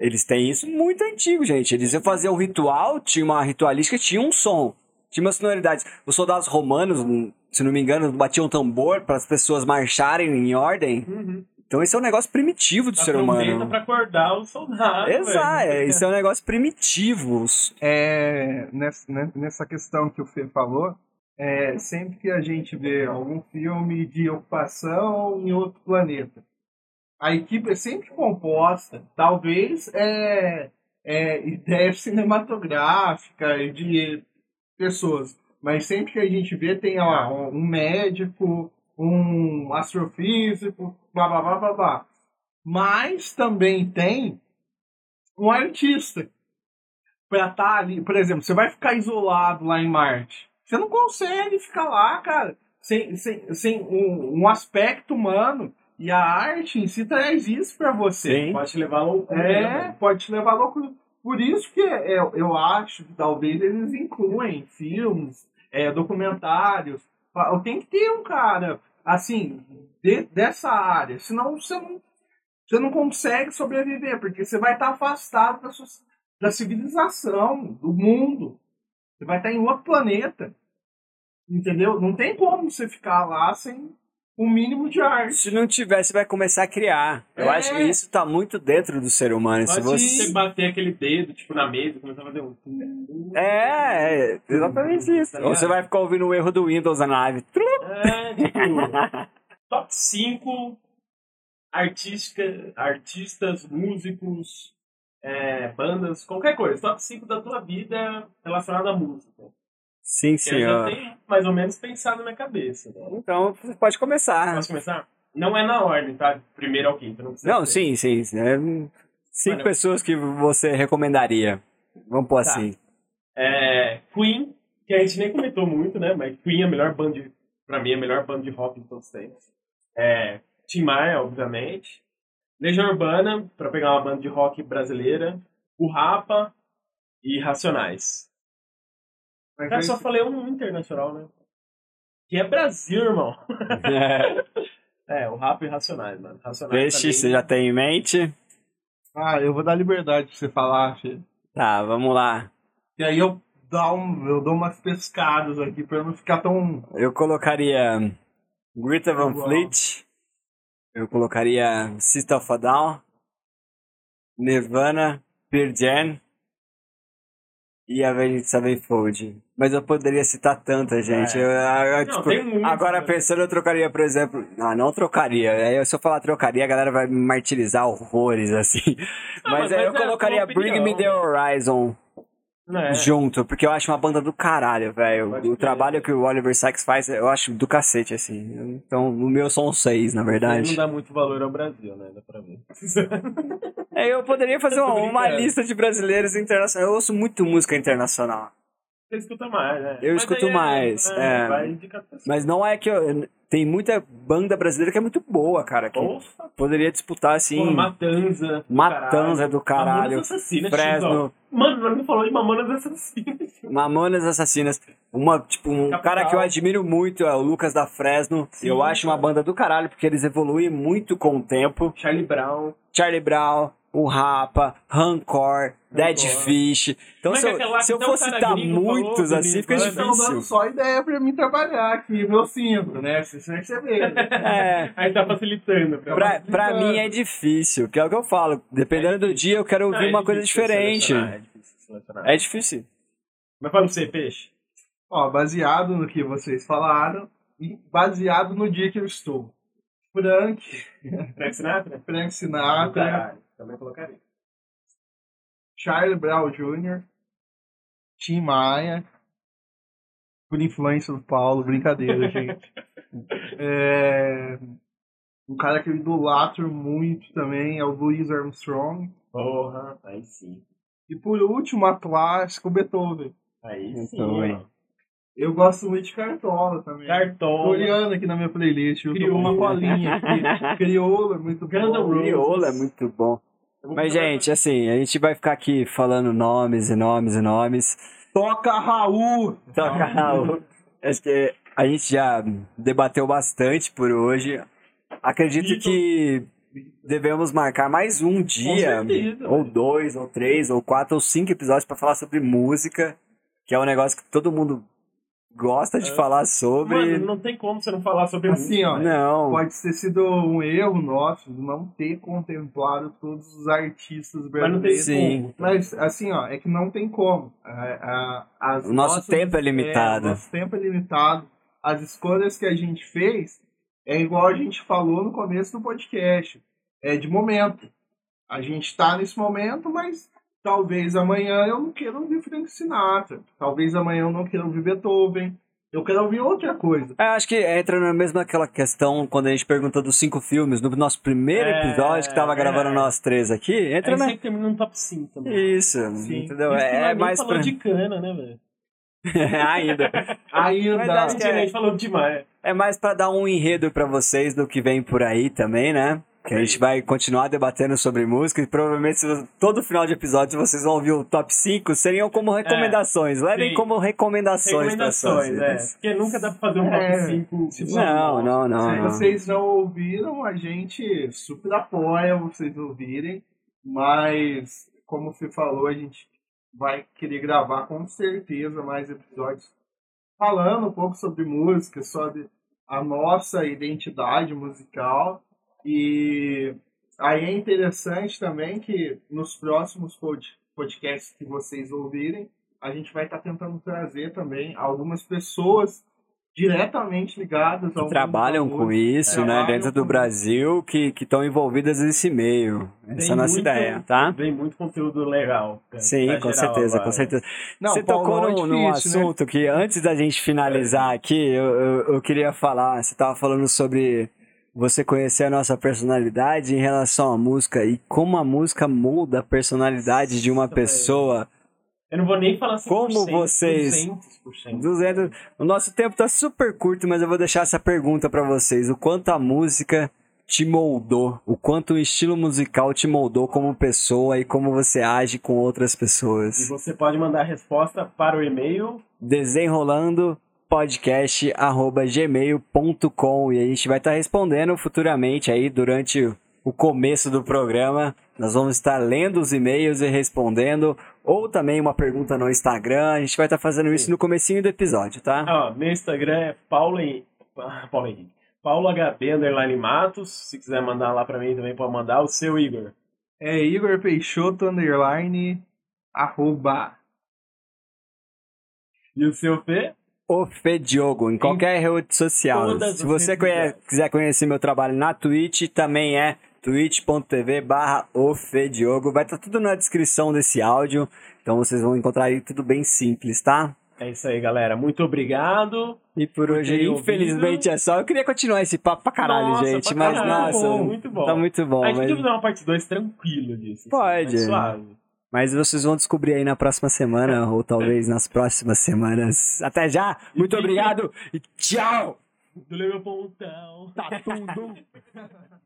Eles têm isso muito antigo, gente. Eles iam fazer um ritual, tinha uma ritualística, tinha um som, tinha uma sonoridade. Os soldados romanos, hum, se não me engano, batiam tambor para as pessoas marcharem em ordem. Uhum. Então esse é um negócio primitivo do A ser humano. pra acordar o soldado. Exato, velho. isso é um negócio primitivo. É, nessa, né, nessa questão que o Fê falou, é, sempre que a gente vê algum filme de ocupação em outro planeta, a equipe é sempre composta, talvez é, é ideia cinematográfica de pessoas, mas sempre que a gente vê tem lá um médico, um astrofísico, blá blá blá blá blá. Mas também tem um artista pra estar ali, por exemplo, você vai ficar isolado lá em Marte. Você não consegue ficar lá, cara, sem, sem, sem um, um aspecto humano. E a arte em si traz isso pra você. Sim. Pode te levar a loucura. É, né, pode te levar a loucura. Por isso que eu, eu acho que talvez eles incluem filmes, é, documentários. Tem que ter um cara, assim, de- dessa área. Senão você não, você não consegue sobreviver, porque você vai estar afastado da, sua, da civilização, do mundo. Você vai estar em outro planeta. Entendeu? Não tem como você ficar lá sem um mínimo de arte. Se não tiver, você vai começar a criar. Eu É. acho que isso tá muito dentro do ser humano. Se Pode você... você bater aquele dedo, tipo, na mesa começar a fazer um... É, é, exatamente isso. Tá Ou você vai ficar ouvindo o erro do Windows na nave. É, tipo... top 5 artística, artistas, músicos, é, bandas, qualquer coisa. Top 5 da tua vida relacionada à música. Sim, Que eu já senhor. tenho mais ou menos pensado na minha cabeça. Né? Então, você pode começar. Posso começar? Não é na ordem, tá? Primeiro ao quinto. Não, precisa Não, ser. sim, sim. sim. É, cinco Mano. pessoas que você recomendaria. Vamos pôr Tá. assim. É, Queen, que a gente nem comentou muito, né? Mas Queen é a melhor banda, de, pra mim, é a melhor banda de rock de todos os tempos. É, Tim Maia, obviamente. Legião Urbana, pra pegar uma banda de rock brasileira. O Rapa e Racionais. Mas Cara, só falei um internacional, né? Que é Brasil, irmão. É, o Rapa e Racionais, mano. Racionais Peixe, também- você já tem em mente? Ah, eu vou dar liberdade pra você falar, filho. Tá, vamos lá. E aí eu, dá um, eu dou umas pescadas aqui pra eu não ficar tão. Eu colocaria Greta Van. Fleet. Eu colocaria System of a Down. Nirvana, Pearl Jam. E Avenged Sevenfold. Mas eu poderia citar tanta, gente. Eu, eu, Não, tipo, tem muitos, agora né? pensando, eu trocaria, por exemplo. Não, não trocaria. Aí, se eu falar trocaria, a galera vai me martirizar horrores, assim. Ah, mas mas aí eu é colocaria Bring Me the Horizon É. junto, porque eu acho uma banda do caralho, velho. O trabalho que o Oliver Sykes faz, eu acho do cacete, assim. Então, o meu são seis, na Não verdade. dá muito valor ao Brasil, né? Dá pra ver. É, eu poderia fazer uma, uma lista de brasileiros internacionais. Eu ouço muito música internacional. Você escuta mais, né? Eu Mas escuto é- mais, é. Pessoas. Mas não é que eu. Tem muita banda brasileira que é muito boa, cara. Que Porra, poderia disputar, assim. porra, Matanza. do Matanza do caralho. Mamonas Assassinas. Fresno. Mano, nós não falou de Mamonas Assassinas. Mamonas Assassinas. Uma, tipo, um Capital. cara que eu admiro muito é o Lucas da Fresno. Sim, eu acho uma cara. banda do caralho, porque eles evoluem muito com o tempo. Charlie Brown. Charlie Brown, o Rapa, Rancor, Dead Fish. Então, é se eu, se eu até o fosse citar muitos assim, fica Nirvana, Estão dando difícil. só ideia pra mim trabalhar aqui, meu símbolo, né? Vocês perceberam. É. Aí tá facilitando. Pra... Pra, pra mim é difícil, que é o que eu falo. Dependendo do dia, eu quero Não, ouvir é uma coisa difícil diferente. É difícil selecionar. É difícil. Mas pra você, peixe. Ó, baseado no que vocês falaram e baseado no dia que eu estou. Frank, Frank Sinatra? Frank Sinatra, caralho. Também colocaria. Charlie Brown Jr., Tim Maia, por influência do Paulo, brincadeira, gente. É, Um cara que eu idolatro muito também é o Louis Armstrong. Porra, aí sim. E por último, a clássica, o Beethoven. Aí sim. Eu gosto muito de Cartola também. Tô Cartola. olhando aqui na minha playlist, eu tô uma colinha aqui. Crioulo é muito bom. Roses. Crioulo é muito bom. Eu vou Mas, gente, assim, a gente vai ficar aqui falando nomes e nomes e nomes. Toca Raul! Toca Raul. Acho que a gente já debateu bastante por hoje. Acredito que devemos marcar mais um dia, certeza, ou dois, ou três, ou quatro, ou cinco episódios para falar sobre música, que é um negócio que todo mundo gosta de É. falar sobre. Mano, não tem como você não falar sobre Assim, música, ó, não. Pode ter sido um erro nosso de não ter contemplado todos os artistas Mas não tem brasileiros. Sim. como. Mas, assim, ó, é que não tem como. As O nosso nossas- tempo é limitado. É, nosso tempo é limitado. As escolhas que a gente fez é igual a gente falou no começo do podcast. É de momento. A gente tá nesse momento, mas talvez amanhã eu não queira ouvir Frank Sinatra. Talvez amanhã eu não queira ouvir Beethoven. Eu quero ouvir outra coisa. Eu acho que entra na mesma aquela questão quando a gente perguntou dos cinco filmes, no nosso primeiro É, episódio que tava gravando é. nós três aqui, entra na... sempre termina no top 5 também. Isso, Sim. entendeu? É nem mais falou pra... de cana, né, velho? Ainda. Ainda. Mas acho que Mentira, a é, gente falou demais. é mais pra dar um enredo pra vocês do que vem por aí também, né? Que a gente vai continuar debatendo sobre música e provavelmente todo final de episódio vocês vão ouvir o top 5, seriam como recomendações. Levem sim. como recomendações, Recomendações, é. Porque nunca dá pra fazer um top É. 5. Não, não, não. Se não. vocês não ouviram, a gente super apoia vocês ouvirem, mas como o Fê falou, a gente vai querer gravar com certeza mais episódios falando um pouco sobre música, sobre a nossa identidade musical e aí é interessante também que nos próximos pod- podcasts que vocês ouvirem, a gente vai estar tentando trazer também algumas pessoas diretamente ligadas ao que trabalham da com isso, né, trabalham dentro do Brasil, que estão envolvidas nesse meio. Essa é a nossa ideia, tá? Vem muito conteúdo legal. cara, Sim, com geral certeza, agora. com certeza. Não, você Paulão tocou é num, num difícil, né? assunto que antes da gente finalizar aqui, eu, eu, eu queria falar. Você estava falando sobre você conhecer a nossa personalidade em relação à música e como a música muda a personalidade de uma pessoa. Eu não vou nem falar 100%. Como vocês- 200%. 200... O nosso tempo tá super curto, mas eu vou deixar essa pergunta para vocês. O quanto a música te moldou? O quanto o estilo musical te moldou como pessoa e como você age com outras E pessoas? você pode mandar a resposta para o e-mail. desenrolando podcast@gmail.com e a gente vai estar respondendo futuramente aí durante o começo do programa. Nós vamos estar lendo os e-mails e respondendo ou também uma pergunta no Instagram. A gente vai estar fazendo isso no comecinho do episódio, tá? Ó, meu Instagram é Paulo, Hen- Ah, Paulo Henrique. Paulo HB underline Matos. Se quiser mandar lá pra mim também pode mandar. O seu Igor. É Igor Peixoto, underline, arroba. E o seu Fê? O Fê Diogo, em qualquer rede social. Se você conhe- quiser conhecer meu trabalho na Twitch, também é twitch.tv barra o Fê Diogo. Vai estar tudo na descrição desse áudio, então vocês vão encontrar aí tudo bem simples, tá? É isso aí, galera. Muito obrigado. E por hoje, terem infelizmente, é só. Eu queria continuar esse papo pra caralho, Nossa, gente, pra mas caralho, nossa, bom, muito bom. tá muito bom. a gente mas... podia fazer uma parte 2 tranquilo disso. assim, Pode. mais suave. Mas vocês vão descobrir aí na próxima semana, ou talvez nas próximas semanas. Até já! Muito obrigado e tchau! Do meu pontão. Tá tudo!